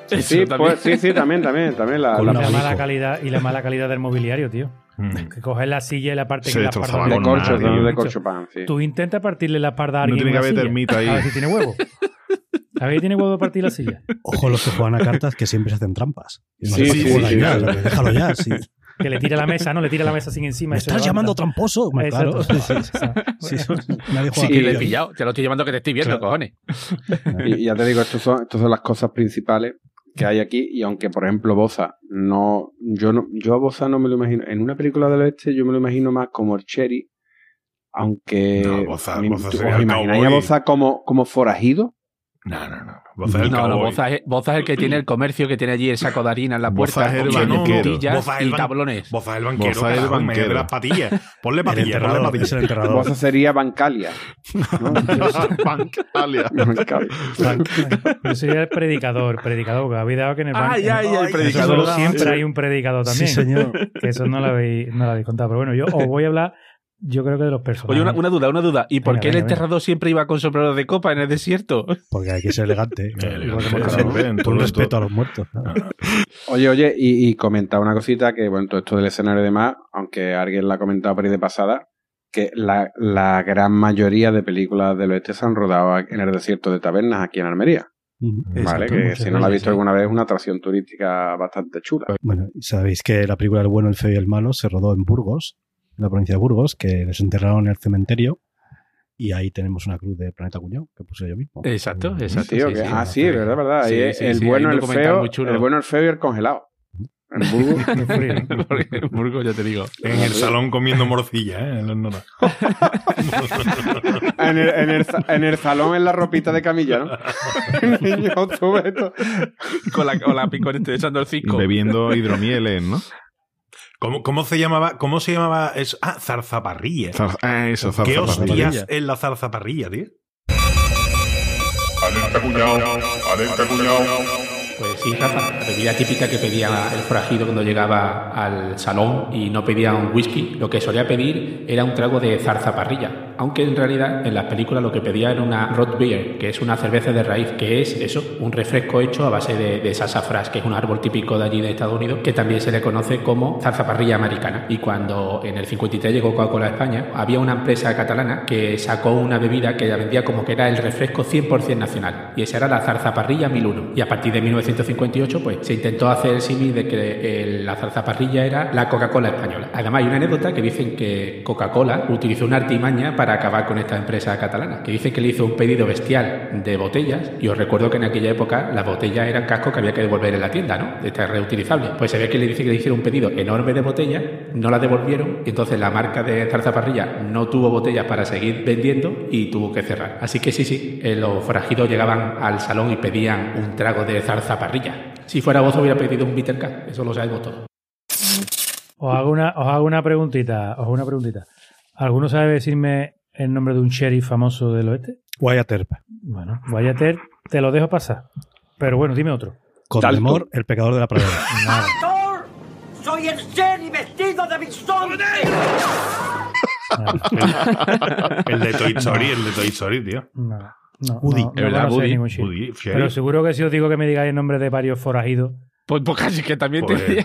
Sí,
también.
pues, sí, sí, también, también, también la, la-
la mala calidad y la mala calidad del mobiliario, tío.
Mm.
Que coges la silla y la parte
Se
que la parda
de corcho, de, de corcho pan, sí.
Tú intenta partirle la parda a
No
alguien.
tiene que haber termita ahí.
A ver si tiene huevo. A ver si tiene huevo de partir la silla.
Ojo los que juegan a cartas que siempre se hacen trampas. No
Sí, sí, sí,
ya,
sí.
Déjalo ya. sí.
Que le tira la mesa, ¿no? Le tira la mesa sin encima.
¿Me
y se
estás llamando tramposo? Claro. Sí, sí, sí. Sí, nadie juega
Sí, le he pillado. Te lo estoy llevando que te estoy viendo,
Claro.
cojones.
Y, ya te digo, estas son, estas son las cosas principales que hay aquí. Y aunque, por ejemplo, Boza, no, yo no, yo a Boza no me lo imagino. En una película del oeste, yo me lo imagino más como el Cherry. Aunque.
No, Boza-
mí-
Boza
¿tú-
sería
¿Os
el
imagináis a. Boza como, como forajido?
No, no, no. Boza es el
No, no. Boza es, Boza es el que tiene el comercio, que tiene allí el saco de harina en la
Boza
puerta,
es el
con
banquero.
Boza es el
y tablones.
Boza es el banquero.
Boza es el banquero.
de las patillas. Ponle
El
patillas, ponle
enterrador,
patillas.
el enterrador.
Boza sería Bancalia. ¿no?
Bancalia.
Bancalia.
Yo sería el predicador, predicador, porque habéis dado que en el banco
Ay, ay, el
en el
predicador.
solo siempre hay un predicador también.
Sí, señor.
Que eso no lo habéis, no lo habéis contado. Pero bueno, yo os voy a hablar, yo creo que de los personajes.
Oye, una, una duda, una duda. ¿Y por
Venga,
qué el
venga, venga.
enterrador siempre iba con sombrero de copa en el desierto?
Porque hay que ser elegante. Con
todo,
respeto a los muertos.
Oye, oye, y, y comentar una cosita que, bueno, todo esto del escenario y demás, aunque alguien la ha comentado por ahí de pasada, que la, la gran mayoría de películas del oeste se han rodado en el desierto de tabernas aquí en Almería. ¿Vale?
Exacto,
Que si no la has visto
sí.
alguna vez, es una atracción turística bastante chula.
Bueno, sabéis que la película El bueno, el feo y el malo se rodó en Burgos, en la provincia de Burgos, que les enterraron en el cementerio. Y ahí tenemos una cruz de Planeta Cuñado que puse yo mismo.
Exacto,
Mm.
exacto. Sí,
que-
sí.
ah, sí, verdad, verdad. Ahí el bueno, el feo,
muy chulo.
el bueno, el feo y el congelado. En Burgos.
Porque en Burgos, ya te digo.
En el salón comiendo morcilla, ¿eh? En los
en, el, en, el, en el salón en la ropita de camilla, ¿no? Niño esto.
Con la, con la picorete echando el cinco.
Bebiendo hidromieles, ¿no?
¿Cómo, cómo se llamaba? ¿Cómo se llamaba eso? Ah, zarzaparrilla.
Zar- ah, eso,
¿Qué
zarzaparrilla.
hostias es la zarzaparrilla, tío?
Alerta cuñado, alerta cuñado.
Pues sí, Rafa, la bebida típica que pedía el forajido cuando llegaba al salón y no pedía un whisky, lo que solía pedir era un trago de zarzaparrilla, aunque en realidad en las películas lo que pedía era una rot beer, que es una cerveza de raíz, que es eso, un refresco hecho a base de, de sassafras, que es un árbol típico de allí de Estados Unidos, que también se le conoce como zarzaparrilla americana. Y cuando en el 53 llegó Coca-Cola a España, había una empresa catalana que sacó una bebida que la vendía como que era el refresco 100% nacional, y esa era la zarzaparrilla 1001. Y a partir de 1958, pues se intentó hacer el símil de que el- la zarzaparrilla era la Coca-Cola española. Además, hay una anécdota que dicen que Coca-Cola utilizó una artimaña para acabar con esta empresa catalana, que dice que le hizo un pedido bestial de botellas, y os recuerdo que en aquella época las botellas eran cascos que había que devolver en la tienda, ¿no? Estas reutilizables. Pues se que le dice que le hicieron un pedido enorme de botellas, no las devolvieron, y entonces la marca de zarzaparrilla no tuvo botellas para seguir vendiendo y tuvo que cerrar. Así que sí, sí, eh, los forajidos llegaban al salón y pedían un trago de zarzaparrilla. Si fuera vos hubiera pedido un bitter cup, eso lo sabemos todos.
Os hago una, os hago una preguntita, os hago una preguntita. ¿Alguno sabe decirme el nombre de un sheriff famoso del oeste?
Wyatt Earp.
Bueno, Guayater, te lo dejo pasar. Pero bueno, dime otro.
Con temor, el pecador de la pradera.
Nada.
¡Soy el Jenny vestido de bisonte!
El de Toy Story, el de Toy Story, tío.
nada. No,
Woody.
no, no
verdad, Woody.
Woody,
Pero seguro que si os digo que me digáis el nombre de varios forajidos,
Pues, pues casi que también
Pues,
te diría.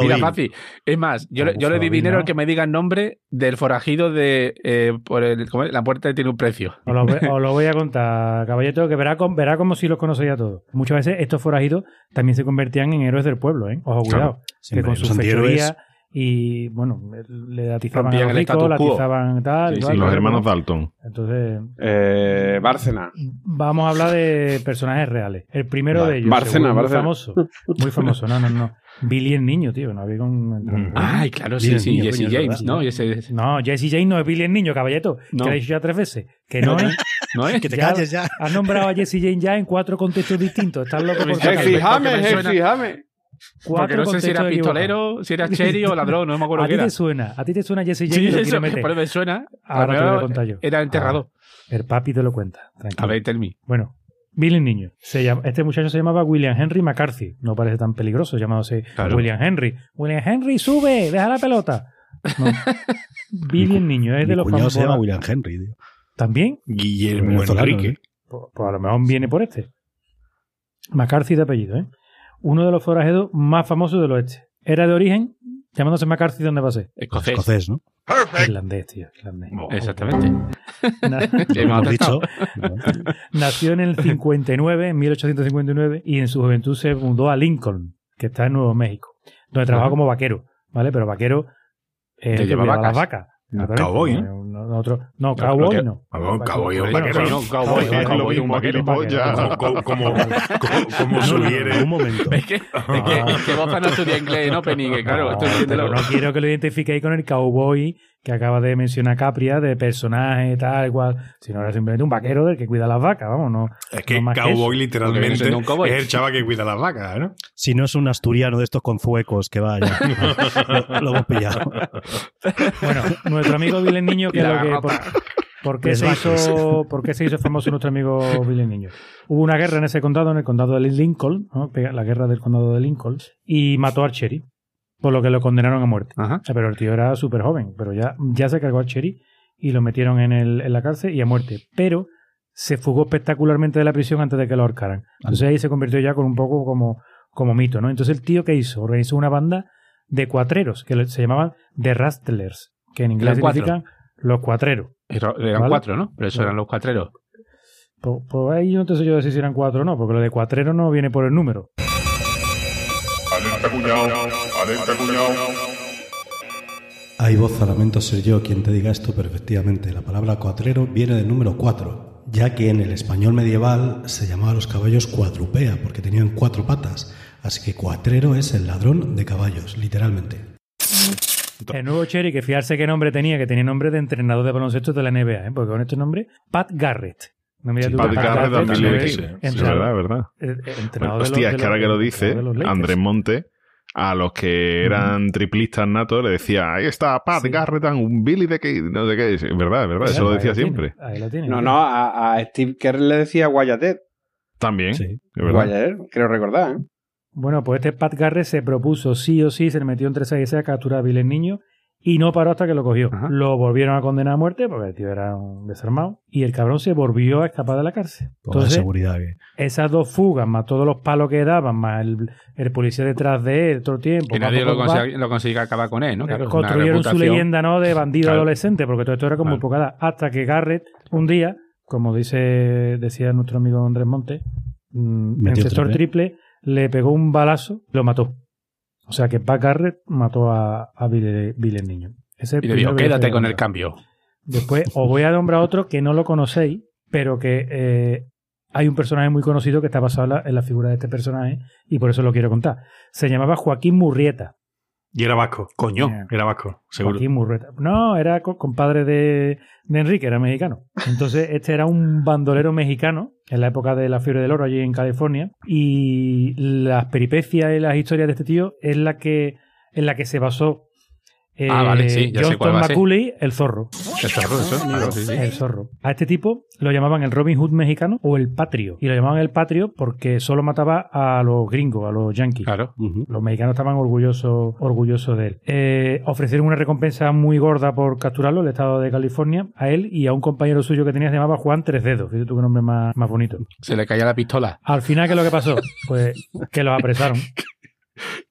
Mira, fácil. Es más, yo, le-
Un
yo le di dinero al que me diga el nombre del forajido de. eh, por el, ¿cómo es? La puerta tiene un precio.
os lo, voy- os lo voy a contar, caballero, que verá, com- verá como si los conocéis a todos. Muchas veces estos forajidos también se convertían en héroes del pueblo, ¿eh? Ojo, cuidado. que
Siempre,
con sus fechorías y, bueno, le atizaban a
Rompían
los
el
ricos, le atizaban tal.
Sí, sí,
Los hermanos
¿no?
Dalton.
Entonces,
Eh, Bárcena.
vamos a hablar de personajes reales. El primero
Vale.
de ellos,
Bárcena,
seguro, muy famoso. Muy famoso, no, no, no. Billy el niño, tío, no había con...
Mm.
Ay, claro, sí, sí.
niño,
Jesse James,
verdad.
¿no? Y ese,
No, Jesse James no es Billy el niño, caballeto.
No.
Que lo he dicho ya tres veces. Que no es.
¿No es?
Que te
Ya-
calles ya.
Has nombrado a Jesse James ya en cuatro contextos distintos. Estás loco por.
James, James.
Porque no sé si era pistolero, si era cherry o ladrón, no me acuerdo
A ti te suena, a ti te suena Jesse James
Sí, eso, pero me suena.
Ahora te lo contar yo.
Era enterrado.
El papi te lo cuenta. Tranquilo.
A ver, tell me.
Bueno, Billy el niño. Se llama, este muchacho se llamaba William Henry McCarthy. No parece tan peligroso llamándose
Claro.
William Henry. William Henry, sube, deja la pelota. No. Billy el niño es
Mi
de los
cuñado se llama
famosos.
William Henry, tío.
¿También?
Guillermo Enrique.
Pues, pues a lo mejor viene por este. McCarthy de apellido, ¿eh? Uno de los forajeros más famosos del oeste. Era de origen, llamándose McCarthy, ¿dónde va a ser?
Escocés.
Escocés, ¿no?
Irlandés, tío. Irlandés.
Oh.
Exactamente.
Dicho.
Nació en el 59, en 1859, y en su juventud se mudó a Lincoln, que está en Nuevo México, donde trabajaba
Ajá.
como vaquero, ¿vale? Pero vaquero eh,
Que lleva
cuidaba las
vacas.
Cowboy, ¿eh?
No, no, otro- no,
No,
cowboy no.
Ah, un cowboy
Bueno,
vaquero.
no, cowboy,
mismo,
vaquero.
Como, como, como, como su líder.
Un momento.
Es que, es que, es que Boza no estudia inglés en Opening, que claro,
No,
entiéndelo.
pero no quiero que lo identifiquéis con el cowboy que acaba de mencionar Capria, de personaje, tal, cual, sino era simplemente un vaquero del que cuida las vacas, vamos, no.
Es que
no que
cowboy
eso.
literalmente
no es un cowboy.
es el chaval que cuida las vacas, ¿no?
Si no es un asturiano de estos con zuecos que vaya. lo, lo hemos pillado.
Bueno, nuestro amigo Vilén Niño, que es lo que. Por, por qué se hizo, ¿Por qué se hizo famoso nuestro amigo Vilén Niño? Hubo una guerra en ese condado, en el condado de Lincoln, ¿no? La guerra del condado de Lincoln, y mató al Cherry, por lo que lo condenaron a muerte.
Ajá.
O sea, pero el tío era súper joven, pero ya, ya se cargó al Cherry y lo metieron en, el, en la cárcel y a muerte. Pero se fugó espectacularmente de la prisión antes de que lo ahorcaran. Entonces ahí se convirtió ya con un poco como, como mito, ¿no? Entonces el tío que hizo, organizó una banda de cuatreros que se llamaban The Rustlers, que en inglés significan los cuatreros.
Eran
¿Vale?
cuatro, ¿no? Pero eso eran los cuatreros.
Pues, pues ahí no te sé yo decir si eran cuatro o no, porque lo de cuatrero no viene por el número.
Alerta cuñado.
Hay voz, lamento ser yo quien te diga esto, pero efectivamente la palabra cuatrero viene del número cuatro, ya que en el español medieval se llamaba a los caballos cuadrupea porque tenían cuatro patas. Así que cuatrero es el ladrón de caballos, literalmente.
El nuevo Cherry, que fiarse qué nombre tenía, que tenía nombre de entrenador de baloncesto de la NBA, ¿eh? porque con este nombre, Pat Garrett. No me tú
Pat
que
Garrett
Garrett
también lo dice. Sí,
entrenador-
verdad, verdad.
eh, eh, entrenador
Bueno,
de los-
hostia,
de
es que ahora
los-
que lo dice,
los.
Andrés Monte, a los que eran triplistas natos le decía, ahí está Pat
Sí.
Garrett, un Billy de que no sé qué. Es verdad, es verdad, eso lo
Ahí
decía
tiene,
siempre.
ahí lo tiene.
No, no, a, a Steve Kerr le decía Guayatet.
También,
Sí.
Guayatet, creo recordar, ¿eh?
Bueno, pues este Pat Garrett se propuso sí o sí, se le metió entre 6 y 6 a capturar a Bill el niño y no paró hasta que lo cogió.
Ajá.
Lo volvieron a condenar a muerte porque el tío era un desarmado y el cabrón se volvió a escapar de la cárcel. Entonces,
seguridad que...
esas dos fugas, más todos los palos que daban, más el, el policía detrás de él todo el tiempo.
Que
más
nadie lo consiga acabar con él, ¿no? Claro,
construyeron su leyenda ¿no? de bandido
Claro.
adolescente, porque todo esto era como
Claro.
poca edad. Hasta que Garrett, un día, como dice decía nuestro amigo Andrés Monte, mm, en
Metió
sector
triple.
triple, le pegó un balazo y lo mató. O sea que Pat Garrett mató a, a Bill, Bill el niño. Ese es
Y le digo, quédate
te
con el cambio.
Después os voy a nombrar otro que no lo conocéis, pero que eh, hay un personaje muy conocido que está basado en la, en la figura de este personaje y por eso lo quiero contar. Se llamaba Joaquín Murrieta.
Y era vasco.
Coño.
Era vasco, seguro.
Joaquín Murrieta. No, era co- compadre de, de Enrique, era mexicano. Entonces, este era un bandolero mexicano en la época de la fiebre del oro allí en California. Y las peripecias y las historias de este tío es la que, en la que se basó eh,
Ah, vale, sí, ya sé cuál
Johnston
va a ser.
Macaulay, el zorro.
El zorro, eso, claro, sí, sí.
El zorro. A este tipo lo llamaban el Robin Hood mexicano o el patrio. Y lo llamaban el patrio porque solo mataba a los gringos, a los yankees.
Claro.
Los mexicanos estaban orgullosos, orgullosos de él. Eh, ofrecieron una recompensa muy gorda por capturarlo, el estado de California, a él y a un compañero suyo que tenía, se llamaba Juan Tres Dedos. Fíjate tú qué nombre más, más bonito.
Se le caía la pistola.
Al final, ¿qué es lo que pasó? Pues que los apresaron.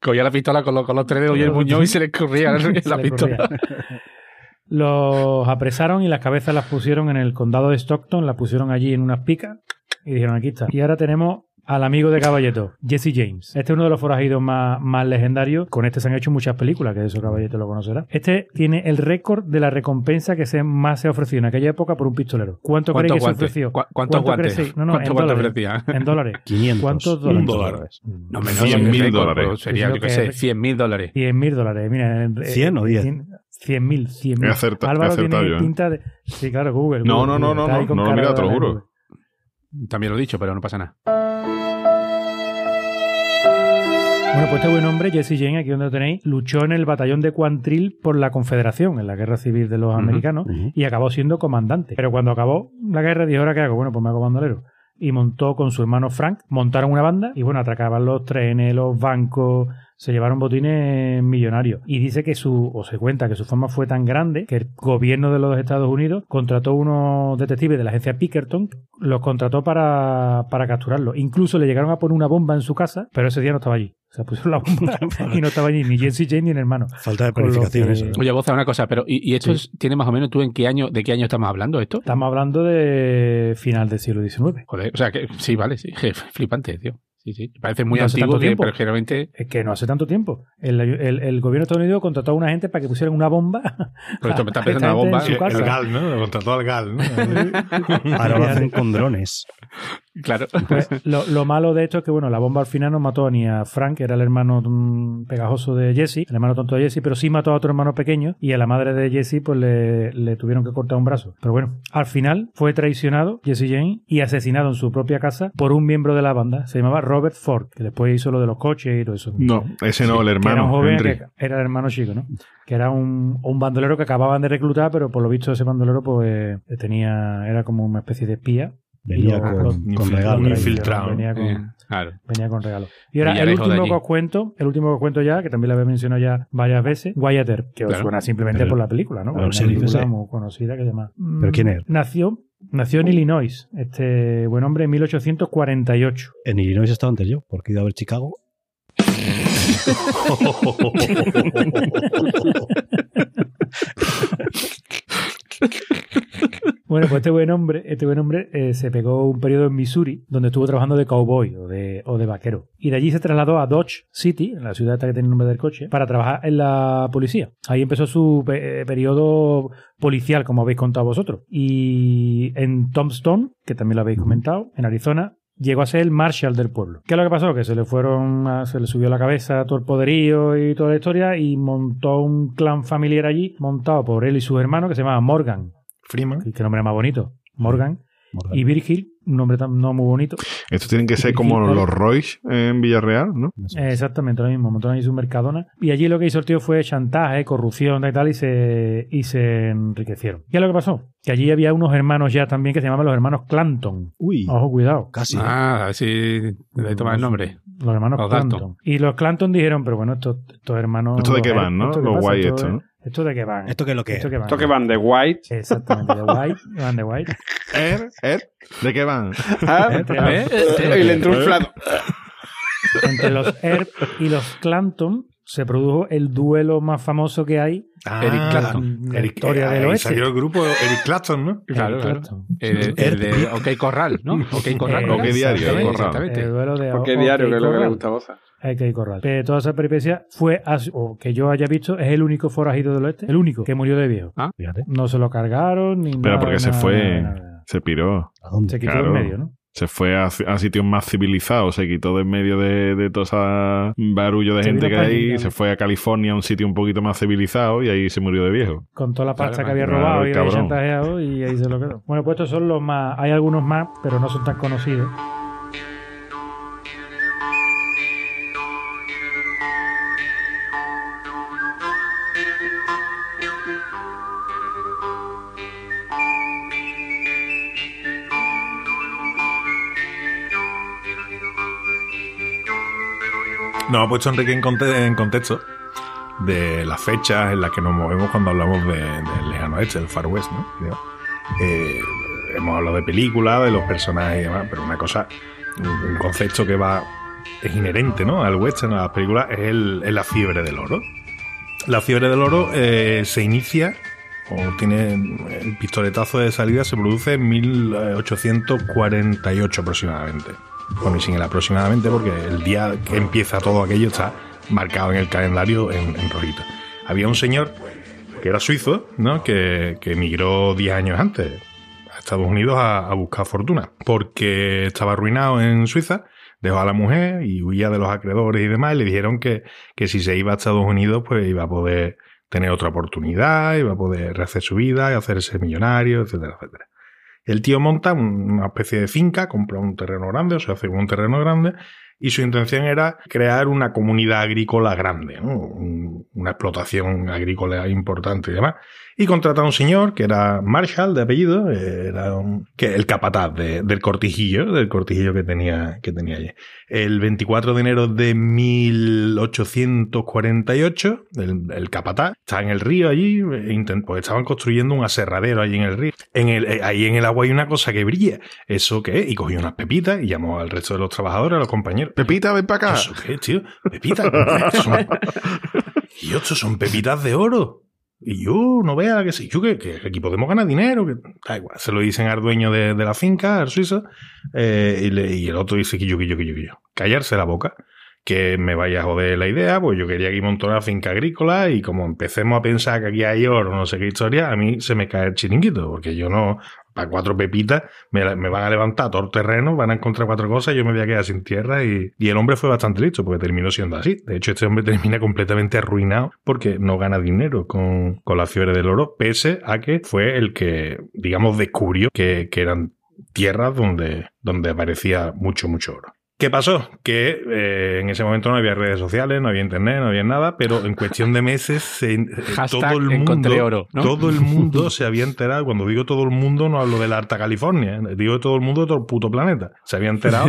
Cogía la pistola con los, con los tres dedos y el muñón y se le escurría
Se
la
le
pistola.
corría. Los apresaron y las cabezas las pusieron en el condado de Stockton, las pusieron allí en unas picas y dijeron aquí está. Y ahora tenemos al amigo de Caballeto, Jesse James. Este es uno de los forajidos más, más legendarios. Con este se han hecho muchas películas, que de eso Caballeto lo conocerá. Este tiene el récord de la recompensa que se más se ofreció en aquella época por un pistolero. ¿Cuánto creéis que se ofreció?
¿Cu- ¿Cuántos
¿Cuánto
guantes?
No, no,
¿Cuántos
en dólares.
ofrecían?
En dólares.
500.
¿Cuántos
Un
dólares?
dólar.
No menos
100.000
récord,
dólares.
Sería, yo qué
que-
sé, 100.000 dólares.
100.000 dólares. Mira, eh,
100 o 10.
100.000, 100.000.
He acerta- he
Álvaro
acertado
tiene
yo, ¿eh?
pinta de... Sí, claro, Google.
No,
Google,
no, no, no, no, no lo he
cara
mirado, te lo juro.
También lo he dicho, pero no pasa nada.
Bueno, pues este buen hombre, Jesse James, aquí donde lo tenéis, luchó en el batallón de Quantrill por la Confederación, en la guerra civil de los americanos, y acabó siendo comandante. Pero cuando acabó la guerra, dijo, ¿ahora qué hago? Bueno, pues me hago bandolero. Y montó con su hermano Frank, montaron una banda y bueno, atracaban los trenes, los bancos, se llevaron botines millonarios. Y dice que su, o se cuenta que su fama fue tan grande que el gobierno de los Estados Unidos contrató unos detectives de la agencia Pickerton, los contrató para, para capturarlo. Incluso le llegaron a poner una bomba en su casa, pero ese día no estaba allí. O sea, pusieron la bomba y no estaba allí ni Jesse James ni el hermano.
Falta de planificación eso.
Oye, Boza, una cosa, pero ¿y, y esto es- tiene más o menos tú en qué año, de qué año estamos hablando esto?
Estamos hablando de final del siglo XIX.
Joder, o sea, que sí, vale, sí, flipante, tío. Sí, sí. Parece muy
No
antiguo, que- pero generalmente
Es que no hace tanto tiempo. El, el- el gobierno de Estados Unidos contrató a una gente para que pusieran una bomba.
Pero esto me está pensando una bomba.
en su
El. GAL, ¿no? Lo contrató al GAL, ¿no?
Ahora lo hacen con drones.
Claro.
Pues lo, lo malo de esto es que, bueno, la bomba al final no mató ni a Frank, que era el hermano pegajoso de Jesse, el hermano tonto de Jesse, pero sí mató a otro hermano pequeño y a la madre de Jesse pues le, le tuvieron que cortar un brazo. Pero bueno, al final fue traicionado Jesse Jane y asesinado en su propia casa por un miembro de la banda. Se llamaba Robert Ford, que después hizo lo de los coches y todo eso.
No, ese no, el
Que era un
hermano,
joven que era el hermano chico, ¿no? Que era un, un bandolero que acababan de reclutar, pero por lo visto ese bandolero pues tenía era como una especie de espía.
Venía con, con
infiltrado,
regalo.
un infiltrado.
Venía con,
Eh, claro.
venía con regalo. Y ahora el último que os cuento, el último que os cuento ya, que también lo había mencionado ya varias veces, Wyatt Earp, que os suena simplemente
Pero-
por la película, ¿no?
pero
Una
sí,
película
sí.
muy conocida que llama.
¿Pero quién es?
Nació, nació en Illinois, este buen hombre en 1848.
En Illinois estaba antes yo, porque he ido a ver Chicago.
Bueno, pues este buen hombre, este buen hombre eh, se pegó un periodo en Missouri donde estuvo trabajando de cowboy o de, vaquero. Y de allí se trasladó a Dodge City, en la ciudad esta que tiene el nombre del coche, para trabajar en la policía. Ahí empezó su pe- eh, periodo policial, como habéis contado vosotros. Y en Tombstone, que también lo habéis comentado, en Arizona, llegó a ser el Marshal del pueblo. ¿Qué es lo que pasó? Que se le fueron, a- se le subió a la cabeza todo el poderío y toda la historia y montó un clan familiar allí, montado por él y sus hermanos, que se llamaba Morgan.
Freeman.
Qué nombre más bonito. Morgan.
Morgan.
Y Virgil, un nombre tan- no muy bonito.
Estos tienen que ser como los Royce en Villarreal, ¿no?
Eh, exactamente, lo mismo. Montaron allí su mercadona. Y allí lo que hizo el tío fue chantaje, corrupción y tal, y se, y se enriquecieron. ¿Qué es lo que pasó? Que allí había unos hermanos ya también que se llamaban los hermanos Clanton.
Uy,
Ojo, cuidado.
casi. ¿eh?
Ah, a ver si le toma el nombre.
Los hermanos
Los
Clanton.
Dalton.
Y los Clanton dijeron, pero bueno, estos, estos hermanos...
¿Esto de qué van, no?
¿esto qué
Los guay
Esto
estos, ¿no?
¿Esto de qué van?
¿Esto qué es lo que es?
¿Esto qué van?
Estos que van de white.
Exactamente, de White. Van de White.
¿Er? ¿Er? ¿De qué van?
¿ah?
Entre
A
los-
ver,
y le entró un flato.
Entre los Earp y los Clanton se produjo el duelo más famoso que hay
Eric Clapton.
la
Eric,
historia del
ahí
oeste.
salió el grupo Eric Clapton, ¿no?
Claro,
Eric
claro.
Clapton.
El, el de OK Corral, ¿no? OK Corral.
Eh.
OK Diario,
Exactamente,
Corral.
exactamente.
El duelo de
Porque
OK
diario, que es lo que le gusta a Boza.
OK Corral. Pero toda esa peripecia fue, o que yo haya visto, es el único forajido del oeste, el único que murió de viejo.
Fíjate,
No se lo cargaron ni
Pero
nada,
porque se
nada,
fue,
nada, nada.
se piró.
¿a dónde?
Se quitó
Claro.
en medio, ¿no?
Se fue a, a sitios más civilizados, se quitó de en medio de, de todo ese barullo de
Se
gente que hay, se fue a California, a un sitio un poquito más civilizado, y ahí se murió de viejo.
Con toda la pasta
Claro,
que había
claro,
robado y había chantajeado y ahí se lo quedó. Bueno, pues estos son los más. Hay algunos más, pero no son tan conocidos.
Nos ha puesto Enrique en, conte- en contexto de las fechas en las que nos movemos cuando hablamos de- del lejano oeste, del Far West, ¿no? Eh, hemos hablado de películas, de los personajes y demás, pero una cosa, un, concepto que va, es inherente, ¿no? Al western, a las películas, es, el- la fiebre del oro. La fiebre del oro eh, se inicia, o tiene el pistoletazo de salida, se produce en 1848 aproximadamente. Bueno, y sin el aproximadamente porque el día que empieza todo aquello está marcado en el calendario en, en rojito. Había un señor que era suizo, ¿no? Que, emigró 10 años antes a Estados Unidos a, a buscar fortuna, porque estaba arruinado en Suiza, dejó a la mujer y huía de los acreedores y demás, y le dijeron que, que si se iba a Estados Unidos, pues iba a poder tener otra oportunidad, iba a poder rehacer su vida y hacerse millonario, etcétera, etcétera. El tío monta un- una especie de finca, compra un terreno grande, o se hace un terreno grande, y su intención era crear una comunidad agrícola grande, ¿no? Un- una explotación agrícola importante y demás. Y contrata a un señor que era Marshall de apellido, era un- que el capataz de- del cortijillo, del cortijillo que tenía, que tenía allí. El 24 de enero de 1848, el, el capataz está en el río allí, e intent- pues estaban construyendo un aserradero allí en el río. En el, eh, ahí en el agua hay una cosa que brilla. ¿Eso qué es? Y cogió unas pepitas y llamó al resto de los trabajadores, a los compañeros.
Pepita, ven para acá.
¿Eso qué tío? Pepitas. Son- Y estos son pepitas de oro. Y yo no vea que sí, yo que, que aquí podemos ganar dinero. Que, da igual. Se lo dicen al dueño de, de la finca, al suizo, eh, y, le- y el otro dice que yo, que yo, que yo, que yo. Callarse la boca. Que me vaya a joder la idea, pues yo quería que montar una finca agrícola y como empecemos a pensar que aquí hay oro, no sé qué historia, a mí se me cae el chiringuito, porque yo no, para cuatro pepitas me, me van a levantar todo el terreno, van a encontrar cuatro cosas, yo me voy a quedar sin tierra y, y el hombre fue bastante listo porque terminó siendo así. De hecho, este hombre termina completamente arruinado porque no gana dinero con, con la fiebre del oro, pese a que fue el que, digamos, descubrió que, que eran tierras donde, donde aparecía mucho, mucho oro. ¿Qué pasó? Que eh, en ese momento no había redes sociales, no había internet, no había nada, pero en cuestión de meses se- eh, todo el mundo,
oro, ¿no?
todo el mundo se había enterado. Cuando digo todo el mundo, no hablo de la Alta California, digo todo el mundo de todo el puto planeta. Se había enterado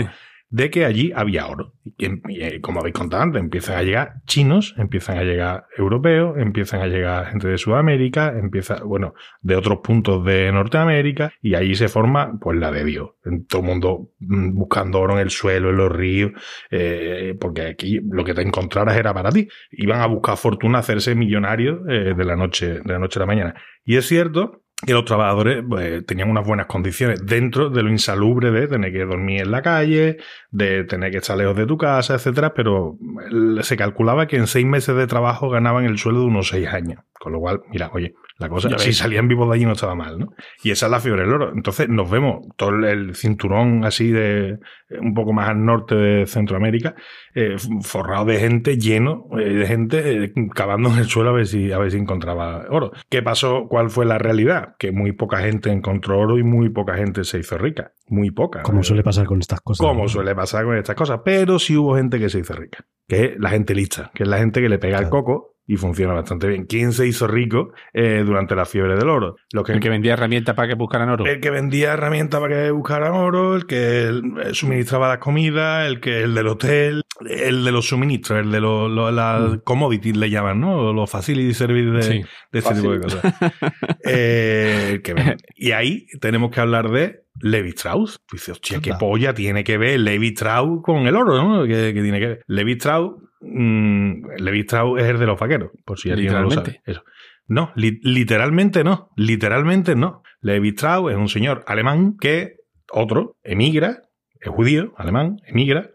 de que allí había oro. Y, em- eh, como habéis contado antes, empiezan a llegar chinos, empiezan a llegar europeos, empiezan a llegar gente de Sudamérica, empieza, bueno, de otros puntos de Norteamérica, y ahí se forma, pues, la de Dios. Todo el mundo mm, buscando oro en el suelo, en los ríos, eh, porque aquí lo que te encontraras era para ti. Iban a buscar fortuna, hacerse millonarios eh, de la noche, de la noche a la mañana. Y es cierto que los trabajadores pues, tenían unas buenas condiciones dentro de lo insalubre de tener que dormir en la calle, de tener que estar lejos de tu casa, etcétera, pero el- se calculaba que en seis meses de trabajo ganaban el sueldo de unos seis años. Con lo cual, mira, oye, la cosa, si salían vivos de allí no estaba mal, ¿no? Y esa es la fiebre del oro. Entonces nos vemos todo el- el cinturón así de un poco más al norte de Centroamérica, eh, forrado de gente, lleno eh, de gente eh, cavando en el suelo a ver si a ver si encontraba oro. ¿Qué pasó? ¿Cuál fue la realidad? Que muy poca gente encontró oro y muy poca gente se hizo rica. Muy poca.
Como suele pasar con estas cosas.
como
¿no?
suele pasar con estas cosas. Pero sí hubo gente que se hizo rica. Que es la gente lista. Que es la gente que le pega el
Claro.
coco y funciona bastante bien. ¿Quién se hizo rico eh, durante la fiebre del oro? Los que,
El que vendía herramientas para que buscaran oro.
el que vendía herramientas para que buscaran oro, el que eh, suministraba las comidas, el que el del hotel, el de los suministros, el de los, los- las commodities le llaman, ¿no? Los facility service de,
Sí.
de este tipo de cosas. Eh, que y ahí tenemos que hablar de Levi Strauss. Dice, hostia, qué polla tiene que ver Levi Strauss con el oro, ¿no? ¿Qué, qué tiene que ver? Levi Strauss, mm, Levi Strauss es el de los vaqueros, por si alguien no lo sabe. Eso. No, li- literalmente no. Literalmente no. Levi Strauss es un señor alemán que otro emigra, es judío, alemán, emigra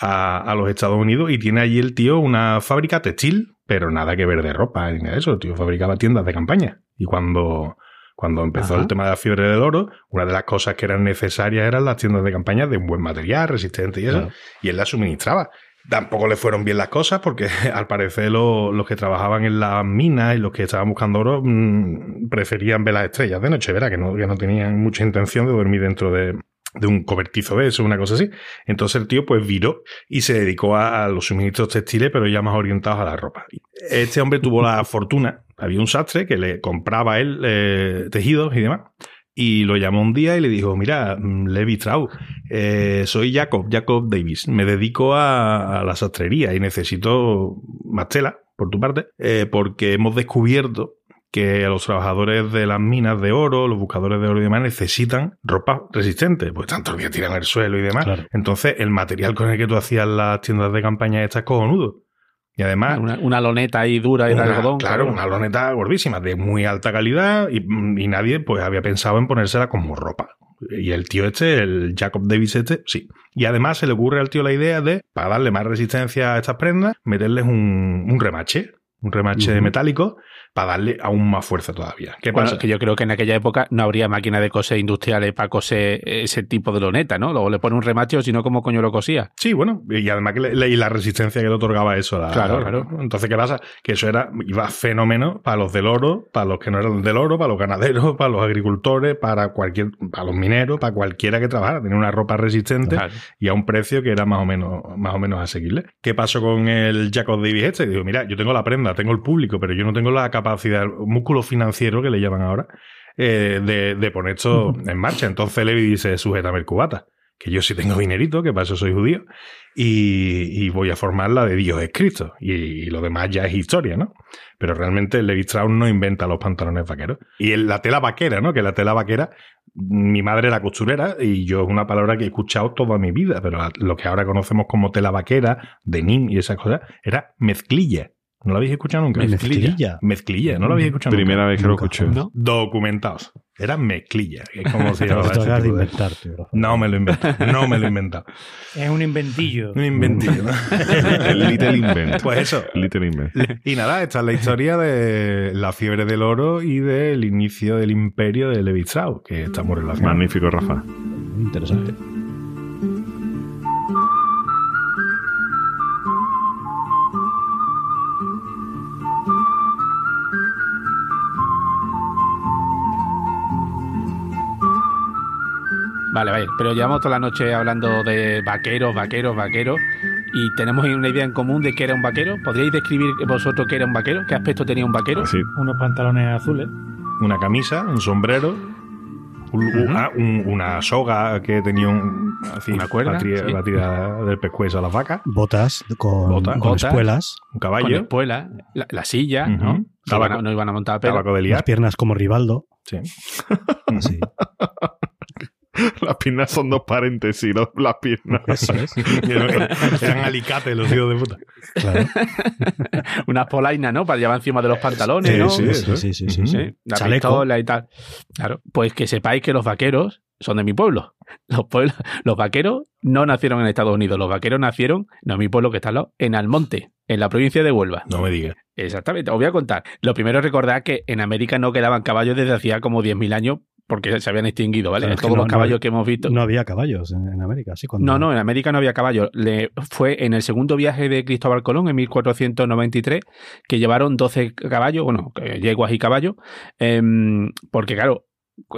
a, a los Estados Unidos y tiene allí el tío una fábrica textil, pero nada que ver de ropa ni nada de eso. El tío fabricaba tiendas de campaña. Y cuando, cuando empezó
Ajá.
el tema de la fiebre del oro, una de las cosas que eran necesarias eran las tiendas de campaña de un buen material, resistente y eso.
Claro.
Y él las suministraba. Tampoco le fueron bien las cosas porque al parecer lo- los que trabajaban en las minas y los que estaban buscando oro mm, preferían ver las estrellas de noche, ¿verdad? Que no, no tenían mucha intención de dormir dentro de, de un cobertizo de eso, una cosa así. Entonces el tío pues viró y se dedicó a, a los suministros textiles, pero ya más orientados a la ropa. Este hombre tuvo la fortuna, había un sastre que le compraba él eh, tejidos y demás. Y lo llamó un día y le dijo, mira, mm, Levi Strauss, eh, soy Jacob, Jacob Davis. Me dedico a, a la sastrería y necesito más tela, por tu parte, eh, porque hemos descubierto que a los trabajadores de las minas de oro, los buscadores de oro y demás, necesitan ropa resistente, pues tanto el día tiran el suelo y demás.
Claro.
Entonces, el material con el que tú hacías las tiendas de campaña está cojonudo. Y además,
Una, una loneta ahí dura y de algodón.
Claro, una loneta gordísima, de muy alta calidad, y, y nadie pues había pensado en ponérsela como ropa. Y el tío este, el Jacob Davis este, sí. Y además se le ocurre al tío la idea de, para darle más resistencia a estas prendas, meterles un, un remache, un remache
Ujú.
metálico, para darle aún más fuerza todavía. ¿Qué
Bueno,
pasa?
que yo creo que en aquella época no habría máquinas de coser industriales para coser ese tipo de loneta, ¿no? Luego le pone un remate o si no, ¿cómo coño lo cosía?
Sí, bueno, y además que le- y la resistencia que le otorgaba eso. la-
Claro,
la-
claro.
Entonces, ¿qué pasa? Que eso era, iba fenómeno para los del oro, para los que no eran del oro, para los ganaderos, para los agricultores, para cualquier, para los mineros, para cualquiera que trabajara. Tenía una ropa resistente
Claro.
y a un precio que era más o menos, más o menos asequible. ¿Qué pasó con el Jacob Davis este? Digo, mira, yo tengo la prenda, tengo el público, pero yo no tengo la capacidad, el músculo financiero que le llaman ahora, eh, de, de poner esto en marcha. Entonces Levi dice, sujétame el cubata. Que yo sí tengo dinerito, que para eso soy judío, y, y voy a formar la de Dios es Cristo. Y, y lo demás ya es historia, ¿no? Pero realmente Levi Strauss no inventa los pantalones vaqueros. Y la tela vaquera, ¿no? Que la tela vaquera, mi madre era costurera y yo es una palabra que he escuchado toda mi vida, pero lo que ahora conocemos como tela vaquera, denim y esas cosas, era mezclilla. ¿No la habéis escuchado nunca?
Mezclilla.
Mezclilla, ¿no la habéis escuchado
Primera
nunca?
vez que lo escuché.
¿No?
Documentaos. Era mezclilla, que es como llama
lo de
tipo de-
inventar, tío. Rafa.
No me lo he inventado. No me lo he inventado.
Es un inventillo.
Un inventillo.
El Little Invent.
Pues eso.
Little Invent.
Y nada, esta es la historia de la fiebre del oro y del inicio del imperio de Levi Strauss, que está muy relacionado.
Magnífico, Rafa.
Muy interesante.
Vale, vale, pero llevamos toda la noche hablando de vaqueros, vaqueros, vaqueros y tenemos una idea en común de qué era un vaquero. ¿Podríais describir vosotros qué era un vaquero? ¿Qué aspecto tenía un vaquero?
Así.
Unos pantalones azules.
Una camisa, un sombrero, un- ah, un- una soga que tenía un, así,
Una cuerda, sí.
para tirar del pescuezo a las vacas,
Botas con,
Botas.
con
Botas.
espuelas,
un
Con
caballo,
espuela, la, la silla. ¿no? No
Tabaco.
iban, a, no iban a montar a pelo.
tabaco de
las
liar.
piernas como Rivaldo.
Sí.
Así.
Las piernas son dos paréntesis, ¿no? Las piernas.
Eso es.
eran, eran alicates los hijos de puta.
Claro.
Unas polainas, ¿no? Para llevar encima de los pantalones,
Sí,
¿no?
sí,
Sí,
eso
sí, sí, sí, sí.
Sí, la
Chaleco.
pistola y tal. Claro, pues que sepáis que los vaqueros son de mi pueblo. Los, pueblos, los vaqueros no nacieron en Estados Unidos, los vaqueros nacieron, no en mi pueblo que está al lado, en Almonte, en la provincia de Huelva.
No me digas.
Exactamente, os voy a contar. Lo primero es recordar que en América no quedaban caballos desde hacía como 10.000 años porque se habían extinguido, ¿vale?
Claro,
Todos
no-
los caballos que hemos visto.
No había caballos en, en América, sí. Cuando...
No, no, en América no había caballos. Le, fue en el segundo viaje de Cristóbal Colón, en 1493, que llevaron 12 caballos, bueno, que- yeguas y caballos, em, porque claro,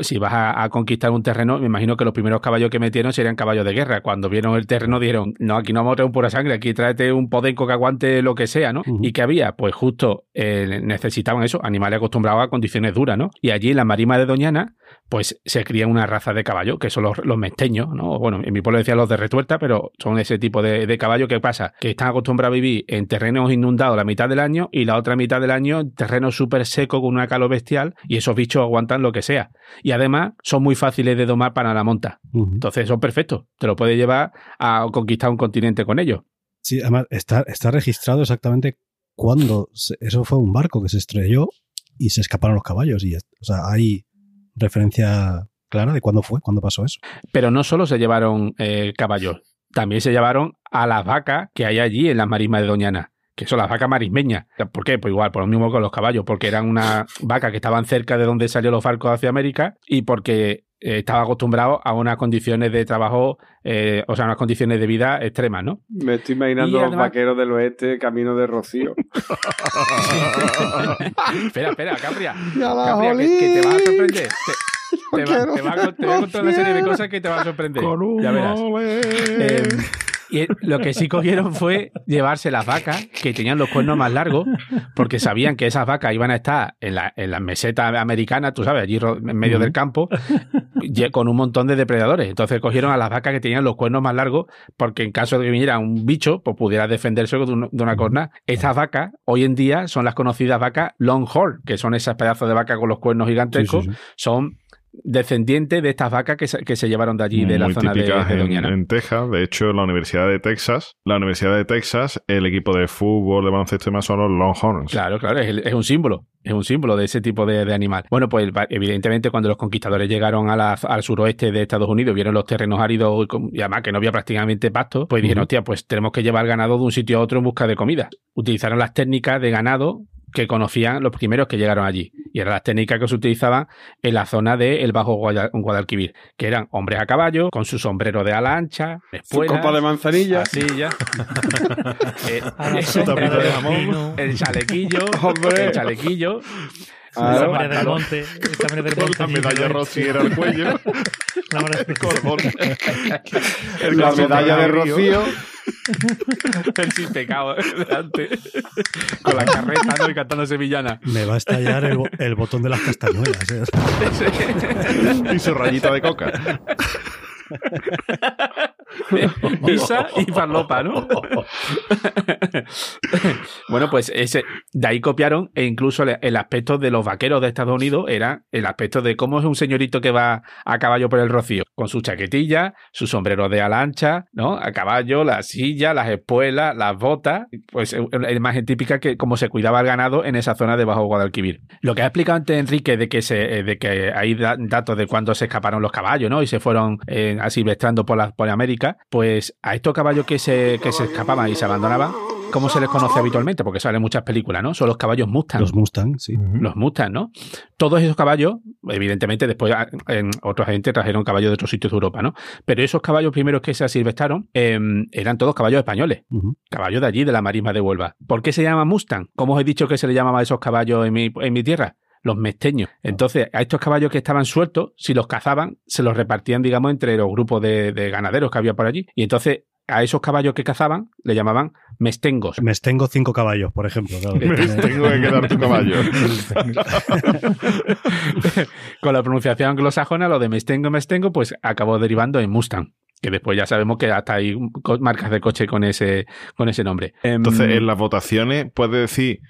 si vas a, a conquistar un terreno, me imagino que los primeros caballos que metieron serían caballos de guerra. Cuando vieron el terreno dijeron, no, aquí no vamos a traer un pura sangre, aquí tráete un podenco que aguante lo que sea, ¿no? ¿Y que había? Pues justo eh, necesitaban eso, animales acostumbrados a condiciones duras, ¿no? Y allí en la marima de Doñana, pues se crían una raza de caballo, que son los, los mesteños, ¿no? Bueno, en mi pueblo decía los de retuerta, pero son ese tipo de, de caballo que pasa, que están acostumbrados a vivir en terrenos inundados la mitad del año y la otra mitad del año en terrenos súper secos con una calor bestial y esos bichos aguantan lo que sea. Y además son muy fáciles de domar para la monta. Entonces son perfectos. Te lo puedes llevar a conquistar un continente con ellos.
Sí, además está, está registrado exactamente cuándo. se- eso fue un barco que se estrelló y se escaparon los caballos. Y, o sea, hay referencia clara de cuándo fue, cuándo pasó eso.
Pero no solo se llevaron eh, caballos, también se llevaron a las vacas que hay allí en las marismas de Doñana, que son las vacas marismeñas. ¿Por qué? Pues igual, por lo mismo con los caballos, porque eran una vaca que estaban cerca de donde salieron los barcos hacia América y porque eh, estaba acostumbrado a unas condiciones de trabajo, eh, o sea, unas condiciones de vida extremas, ¿no?
Me estoy imaginando los vaqueros del oeste camino de Rocío.
espera, espera, Capria.
¡Ya la
Capria, que, te vas a sorprender. Te, te va- te va te voy a contar una serie de cosas que te van a sorprender. Ya verás. Eh, y lo que sí cogieron fue llevarse las vacas que tenían los cuernos más largos, porque sabían que esas vacas iban a estar en la, en las mesetas americanas, tú sabes, allí en medio del campo, con un montón de depredadores. Entonces cogieron a las vacas que tenían los cuernos más largos, porque en caso de que viniera un bicho, pues pudiera defenderse de, un- de una corna. Estas vacas, hoy en día, son las conocidas vacas Longhorn, que son esas pedazos de vaca con los cuernos gigantescos,
Sí, sí, sí.
son descendientes de estas vacas que se, que se llevaron de allí, de la zona de, de
en,
Doñana.
en Texas. De hecho, la Universidad de Texas, la Universidad de Texas, el equipo de fútbol, de baloncesto y demás son los Longhorns.
Claro, claro, es, un símbolo, es un símbolo de ese tipo de, de animal. Bueno, pues evidentemente cuando los conquistadores llegaron a la- al suroeste de Estados Unidos, vieron los terrenos áridos y, además que no había prácticamente pasto, pues dijeron,
Ujú.
hostia, pues tenemos que llevar ganado de un sitio a otro en busca de comida. Utilizaron las técnicas de ganado que conocían los primeros que llegaron allí. Y eran las técnicas que se utilizaban en la zona del Bajo Guaya- Guadalquivir, que eran hombres a caballo, con su sombrero de ala ancha,
Su
espuelas,
copa de manzanilla.
así ya. Eh,
la
eh,
de
el chalequillo,
Hombre.
el chalequillo,
Ah,
manera del monte. Manera del
Con
monte.
la medalla rociera al cuello.
Manera-
Cordón. El
la medalla de. Rocío.
El sin pecado delante, con la carreta ¿no? y cantando sevillana.
Me va a estallar el, bo- el botón de las castañuelas. ¿eh?
y su rayita de coca.
Guisa y farlopa, ¿no? bueno, pues ese, de ahí copiaron e incluso el, aspecto de los vaqueros de Estados Unidos era el aspecto de cómo es un señorito que va a caballo por el rocío, con su chaquetilla, su sombrero de ala ancha, ¿no? A caballo, la silla, las espuelas, las botas, pues es una imagen típica que como se cuidaba el ganado en esa zona de Bajo Guadalquivir. Lo que ha explicado antes Enrique de que se, eh, de que hay da- datos de cuándo se escaparon los caballos, ¿no? Y se fueron eh, asilvestrando por, la, por América, pues a estos caballos que se, que se escapaban y se abandonaban, ¿cómo se les conoce habitualmente? Porque salen muchas películas, ¿no? Son los caballos Mustang.
Los Mustang, sí.
Los Mustang, ¿no? Todos esos caballos, evidentemente, después ah, en otra gente trajeron caballos de otros sitios de Europa, ¿no? Pero esos caballos primeros que se asilvestaron eh, eran todos caballos españoles, caballos de allí, de la marisma de Huelva. ¿Por qué se llama Mustang? ¿Cómo os he dicho que se le llamaba a esos caballos en mi, en mi tierra? Los mesteños. Entonces, a estos caballos que estaban sueltos, si los cazaban, se los repartían, digamos, entre los grupos de, de ganaderos que había por allí. Y entonces, a esos caballos que cazaban, le llamaban mestengos.
Me tengo cinco caballos, por ejemplo. claro.
Tengo que quedar tu caballo.
Con la pronunciación anglosajona, lo de mestengo, mestengo, pues acabó derivando en Mustang. Que después ya sabemos que hasta hay marcas de coche con ese, con ese nombre. Em,
Entonces, en las votaciones puede decir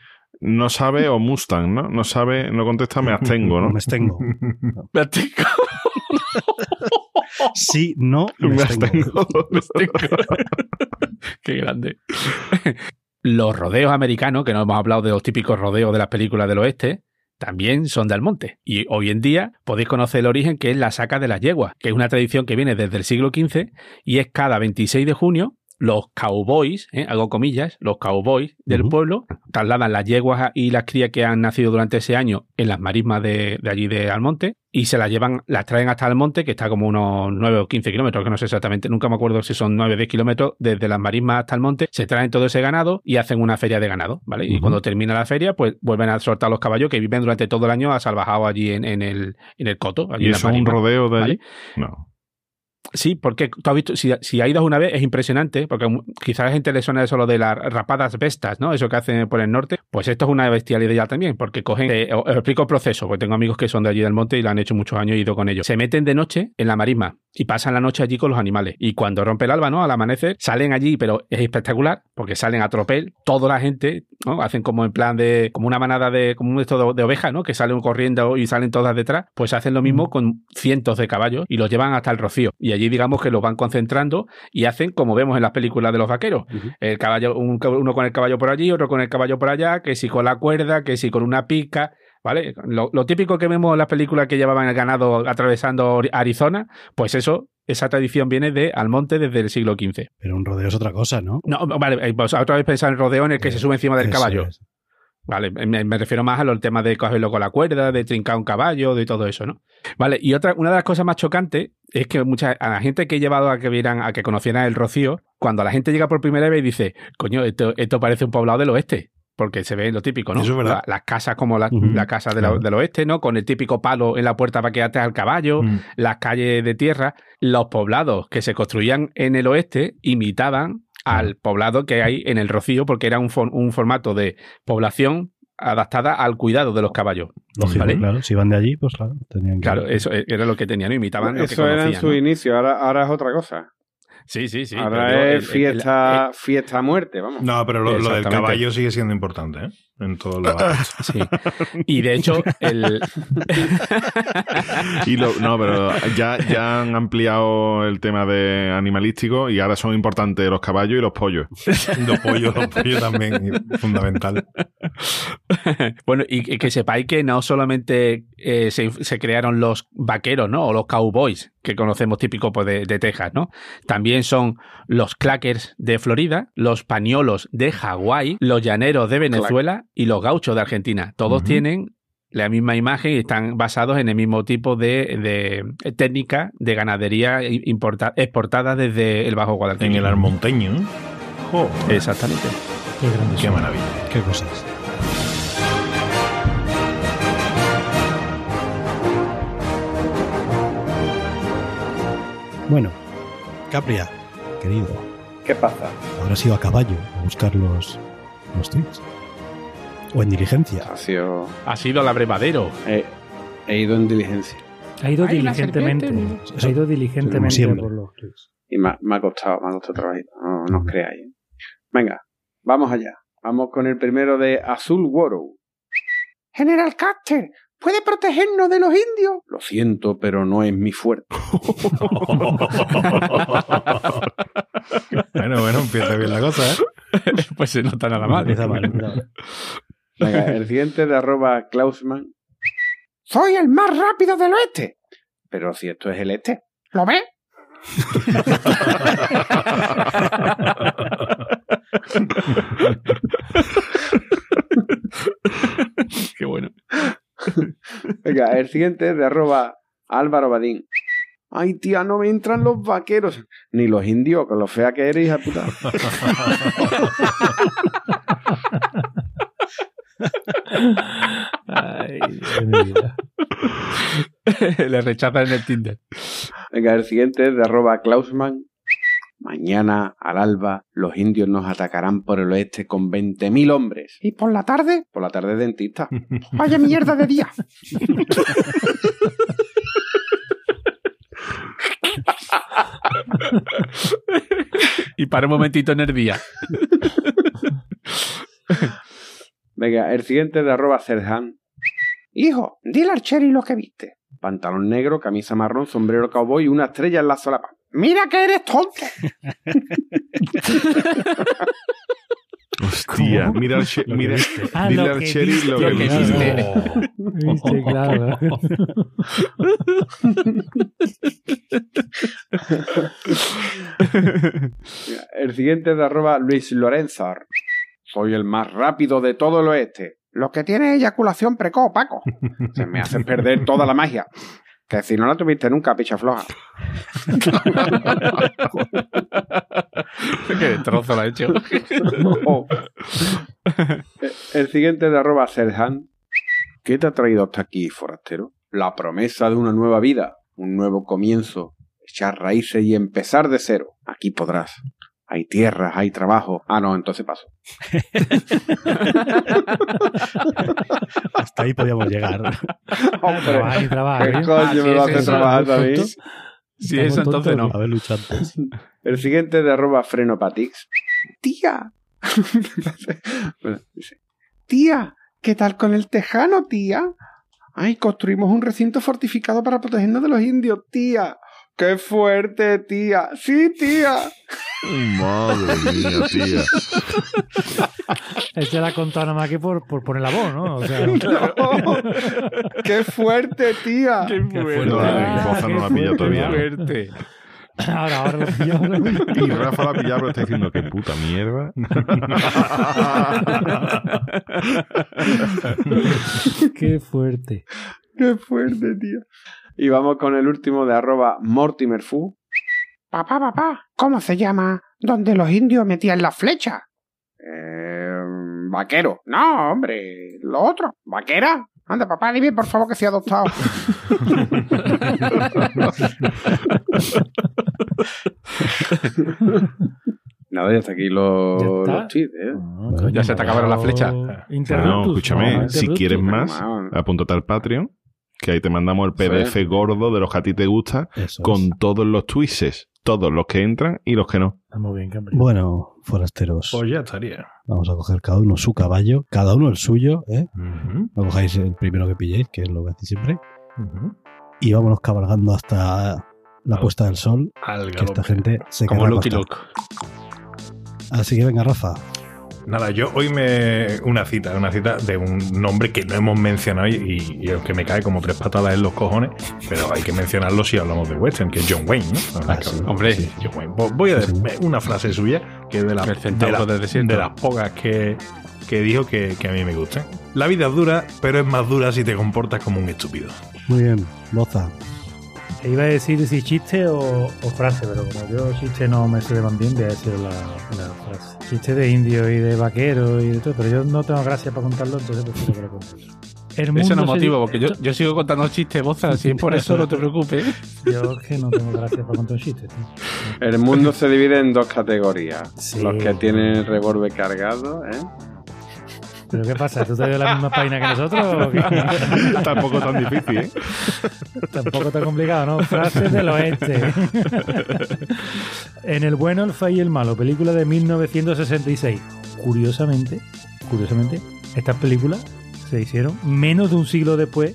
no sabe o Mustang, ¿no? No sabe, no contesta, me abstengo, ¿no?
Me tengo.
Mestengo.
Sí, no, me
Me
tengo.
abstengo.
Qué grande. Los rodeos americanos, que no hemos hablado de los típicos rodeos de las películas del oeste, también son de Almonte. Y hoy en día podéis conocer el origen que es la saca de las yeguas, que es una tradición que viene desde el siglo XV y es cada 26 de junio los cowboys, ¿eh? hago comillas, los cowboys del pueblo trasladan las yeguas y las crías que han nacido durante ese año en las marismas de, de allí de Almonte y se las llevan, las traen hasta Almonte, que está como unos 9 o 15 kilómetros, que no sé exactamente, nunca me acuerdo si son 9 o 10 kilómetros, desde las marismas hasta Almonte, se traen todo ese ganado y hacen una feria de ganado, ¿vale? Y cuando termina la feria, pues vuelven a soltar los caballos que viven durante todo el año asalvajados allí en, en el, en el coto. Allí
¿Y
en
es un rodeo de allí? No.
Sí, porque tú has visto, si, si ha ido una vez es impresionante, porque quizás a la gente le suena eso lo de las rapadas bestas, ¿no? Eso que hacen por el norte. Pues esto es una bestialidad ya también, porque cogen, eh, os os explico el proceso, porque tengo amigos que son de allí del monte y lo han hecho muchos años y he ido con ellos. Se meten de noche en la marisma y pasan la noche allí con los animales. Y cuando rompe el alba, ¿no? Al amanecer, salen allí, pero es espectacular, porque salen a tropel, toda la gente, ¿no? Hacen como en plan de, como una manada de, como un esto de, de ovejas, ¿no? Que salen corriendo y salen todas detrás, pues hacen lo mismo con cientos de caballos y los llevan hasta el rocío. Y allí, digamos que los van concentrando y hacen como vemos en las películas de los vaqueros. El caballo, un- uno con el caballo por allí, otro con el caballo por allá, que si con la cuerda, que si con una pica. ¿Vale? Lo, lo típico que vemos en las películas que llevaban el ganado atravesando Arizona, pues eso, esa tradición viene de Almonte desde el siglo XV.
Pero un rodeo es otra cosa, ¿no?
No, vale, eh, pues otra vez pensar en rodeo en el que se sube encima del caballo.
es.
Vale, me, me refiero más a los temas de cogerlo con la cuerda, de trincar un caballo, de todo eso, ¿no? Vale, y otra, una de las cosas más chocantes es que mucha, a la gente que he llevado a que vieran, a que conocieran el Rocío, cuando la gente llega por primera vez y dice, coño, esto, esto parece un poblado del oeste. Porque se ve lo típico, ¿no?
Eso es verdad.
La- las casas como la, casa de la-
claro.
del oeste, ¿no? Con el típico palo en la puerta para que ates al caballo,
Mm.
las calles de tierra, los poblados que se construían en el oeste imitaban al poblado que hay en el Rocío porque era un, for- un formato de población adaptada al cuidado de los caballos.
Lógico,
¿Vale?
claro. Si van de allí, pues claro, tenían que...
Claro, eso era lo que tenían, ¿no? imitaban lo que
Eso era en
conocían.
su
¿no?
inicio, ahora, ahora es otra cosa.
Sí, sí, sí.
ahora es
el- el-
fiesta, fiesta a muerte, vamos.
No, pero lo, lo del caballo sigue siendo importante, ¿eh? En todos los debates.
Sí. Y de hecho, el,
Y lo- no, pero ya, ya han ampliado el tema de animalístico y ahora son importantes los caballos y los pollos.
los pollos, los pollos también, fundamental.
bueno, y y que sepáis que no solamente eh, se, se crearon los vaqueros, ¿no? O los cowboys, que conocemos típicos pues, de, de Texas, ¿no? También son los clackers de Florida, los pañolos de Hawái, los llaneros de Venezuela y los gauchos de Argentina. Todos tienen la misma imagen y están basados en el mismo tipo de, de técnica de ganadería importa- exportada desde el Bajo
En
Guadalquivir.
el armonteño.
Exactamente.
Qué
qué maravilla.
Qué cosas. Bueno, Capria, querido,
¿Qué pasa?
habrás ido a caballo a buscar los, los tweets. O en diligencia.
Ha sido.
Ha sido el abrevadero.
He, he ido en diligencia.
Ha ido
Hay
diligentemente. Ha ido diligentemente
siempre.
por los tweets.
y me, ha- me ha costado, me ha costado trabajito. No, no os creáis. ¿eh? Venga, vamos allá. Vamos con el primero de Azul Worrow. General Caster, ¿puede protegernos de los indios? Lo siento, pero no es mi fuerte.
Bueno, bueno, empieza bien la cosa, ¿eh?
pues se nota nada mal.
Empieza mal, empieza mal.
Venga, el siguiente de arroba Klausman. Soy el más rápido del oeste. Pero si esto es el este. ¿Lo ves?
Qué bueno.
Venga, el siguiente es de arroba Álvaro Badín. Ay, tía, no me entran los vaqueros. Ni los indios, con lo fea que eres, hija puta.
Ay.
Le rechazan en el Tinder.
Venga, el siguiente es de arroba Klausman. Mañana, al alba, los indios nos atacarán por el oeste con 20.000 hombres. ¿Y por la tarde? Por la tarde dentista. Vaya mierda de día.
Y para un momentito en el día.
Venga, el siguiente de arroba Serhan. Hijo, dile al Cherry lo que viste. Pantalón negro, camisa marrón, sombrero cowboy y una estrella en la solapa. ¡Mira que eres tonto!
Hostia,
¿Cómo?
mira al, che-
Lo que
mira.
Ah,
dile
lo
al
que
Cherry
viste,
lo que viste.
viste.
Viste, claro.
El siguiente es de arroba Luis Lorenzar. Soy el más rápido de todo el oeste. Lo que tiene es eyaculación precoz, Paco. Se me hace perder toda la magia. Que si no la tuviste nunca, picha floja.
Qué destrozo lo ha hecho.
Oh. El siguiente de arroba Serhan. ¿Qué te ha traído hasta aquí, forastero? La promesa de una nueva vida, un nuevo comienzo, echar raíces y empezar de cero. Aquí podrás. Hay tierras, hay trabajo. Ah, no, entonces paso.
Hasta ahí podíamos llegar.
Trabajar y trabajar.
¿Qué
¿eh?
coño
Ah,
me
sí,
va a hacer
eso.
trabajar también?
Si eso, entonces no.
Haber luchado antes.
El siguiente es de arroba Frenopatix. Tía. Bueno, dice, tía, ¿qué tal con el tejano, tía? Ay, construimos un recinto fortificado para protegernos de los indios, tía. ¡Qué fuerte, tía! ¡Sí, tía!
Madre mía, tía.
Este la ha contado nada más que por, por poner la voz, ¿no? O sea,
¡Qué fuerte, tía!
Qué
fuerte.
No,
Ah,
no la
qué
pilla
fuerte,
todavía.
fuerte.
ahora, ahora lo pillo, ahora lo pillo.
Y Rafa la ha pillado, pero está diciendo que puta mierda.
Qué fuerte.
¡Qué fuerte, tía! Y vamos con el último de arroba MortimerFu. Papá, papá, ¿cómo se llama? Donde los indios metían las flechas. Eh, vaquero. No, hombre, lo otro. ¿Vaquera? Anda, papá, dime por favor que soy adoptado. Nada, ya está aquí los,
¿Ya está?
los tweets, ¿eh?
No, coño,
Ya se te acabaron las flechas.
No, escúchame,
no,
si quieres más,
Vamos.
apúntate al Patreon, que ahí te mandamos el PDF
Sí.
gordo de los que a ti te gusta,
Eso
con
es.
todos los twists, todos los que entran y los que no.
Está muy bien, Cambridge.
Bueno, forasteros,
Pues ya estaría.
vamos a coger cada uno su caballo, cada uno el suyo, ¿eh? No cojáis el primero que pilléis, que es lo que hacéis siempre. Y vámonos cabalgando hasta la puesta del sol,
Al
que esta gente se
Como
acostar.
Luke.
Así que venga, Rafa.
Nada, yo hoy me. Una cita, una cita de un nombre que no hemos mencionado y, y, aunque me cae como tres patadas en los cojones, pero hay que mencionarlo si hablamos de Western, que es John Wayne, ¿no?
Ah, sí.
Hombre.
Sí, John Wayne. Vo- Voy a decir una frase suya que es de, la- de, la- de las pocas que, que dijo que, que a mí me gustan. La vida es dura, pero es más dura si te comportas como un estúpido.
Muy bien, Boza.
E Iba a decir si chiste o, o frase, pero como yo chiste no me sé de más bien, voy a decir la, la frase. Chiste de indio y de vaquero y de todo, pero yo no tengo gracia para contarlo, entonces prefiero que lo contéis. El
Eso no motivo, porque yo, yo sigo contando chistes, Boza, si es por eso no te preocupes.
Yo es que no tengo gracia para contar un chiste, tío.
El mundo se divide en dos categorías.
Sí.
Los que tienen el revólver cargado, ¿eh?
¿Pero qué pasa? ¿Tú te dio la misma página que nosotros?
Tampoco tan difícil, ¿eh?
Tampoco tan complicado, ¿no? Frases del oeste. en El bueno, el feo y el malo, película de 1966. Curiosamente, curiosamente, estas películas se hicieron menos de un siglo después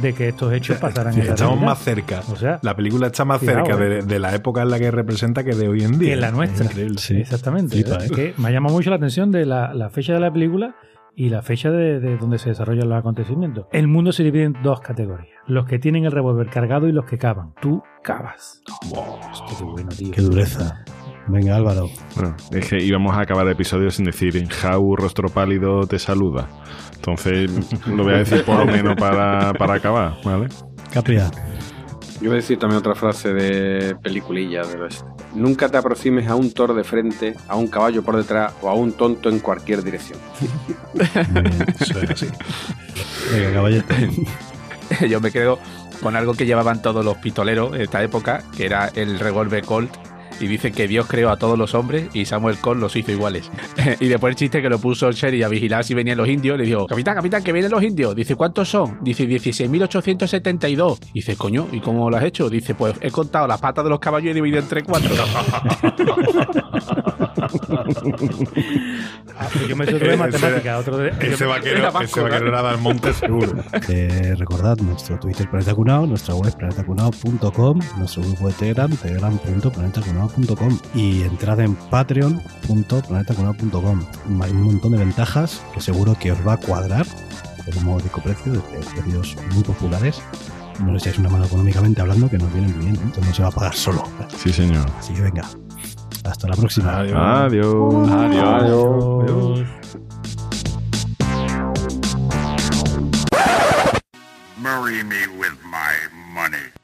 de que estos hechos pasaran en la
Estamos
realidad.
más cerca.
O sea,
La película está más cerca
eh.
de, de la época en la que representa que de hoy en día.
que la nuestra.
Es increíble.
Sí.
Exactamente. ¿verdad?
¿eh?
Que me ha llamado mucho la atención de la, la fecha de la película y la fecha de, de donde se desarrollan los acontecimientos. El mundo se divide en dos categorías. Los que tienen el revólver cargado y los que cavan. Tú cavas. Hostia, qué bueno, tío.
Qué dureza. Venga, Álvaro.
Bueno, es que íbamos a acabar el episodio sin decir Jau, rostro pálido, te saluda. Entonces lo voy a decir por lo menos para, para acabar, ¿vale?
Capria.
Yo voy a decir también otra frase de peliculilla del oeste. Nunca te aproximes a un toro de frente, a un caballo por detrás o a un tonto en cualquier dirección.
Es así.
Venga, caballete.
Yo me quedo con algo que llevaban todos los pistoleros en esta época, que era el revólver Colt. Y dice que Dios creó a todos los hombres y Samuel Colt los hizo iguales. y después el chiste que lo puso el Sherry a vigilar si venían los indios, le dijo, capitán, capitán, que vienen los indios. Dice, ¿cuántos son? Dice, 16.872. Dice, coño, ¿y cómo lo has hecho? Dice, pues he contado las patas de los caballos y he dividido entre cuatro.
Ah, pues yo me de
Ese-
matemática, otro de...
Ese vaquero,
Era vasco,
ese vaquero
¿verdad?
era del monte seguro.
Eh, recordad nuestro Twitter Planeta Cunao, nuestra web planetacunao.com, nuestro grupo de Telegram, y entrad en patreon.planetacunao.com. Hay un montón de ventajas que seguro que os va a cuadrar por un módico precio de precios muy populares. No les echáis una mano económicamente hablando que nos vienen bien, ¿eh? entonces no se va a pagar solo.
Sí, señor.
Así que venga, hasta la próxima.
Adiós.
Adiós.
Adiós.
Marry me with my money.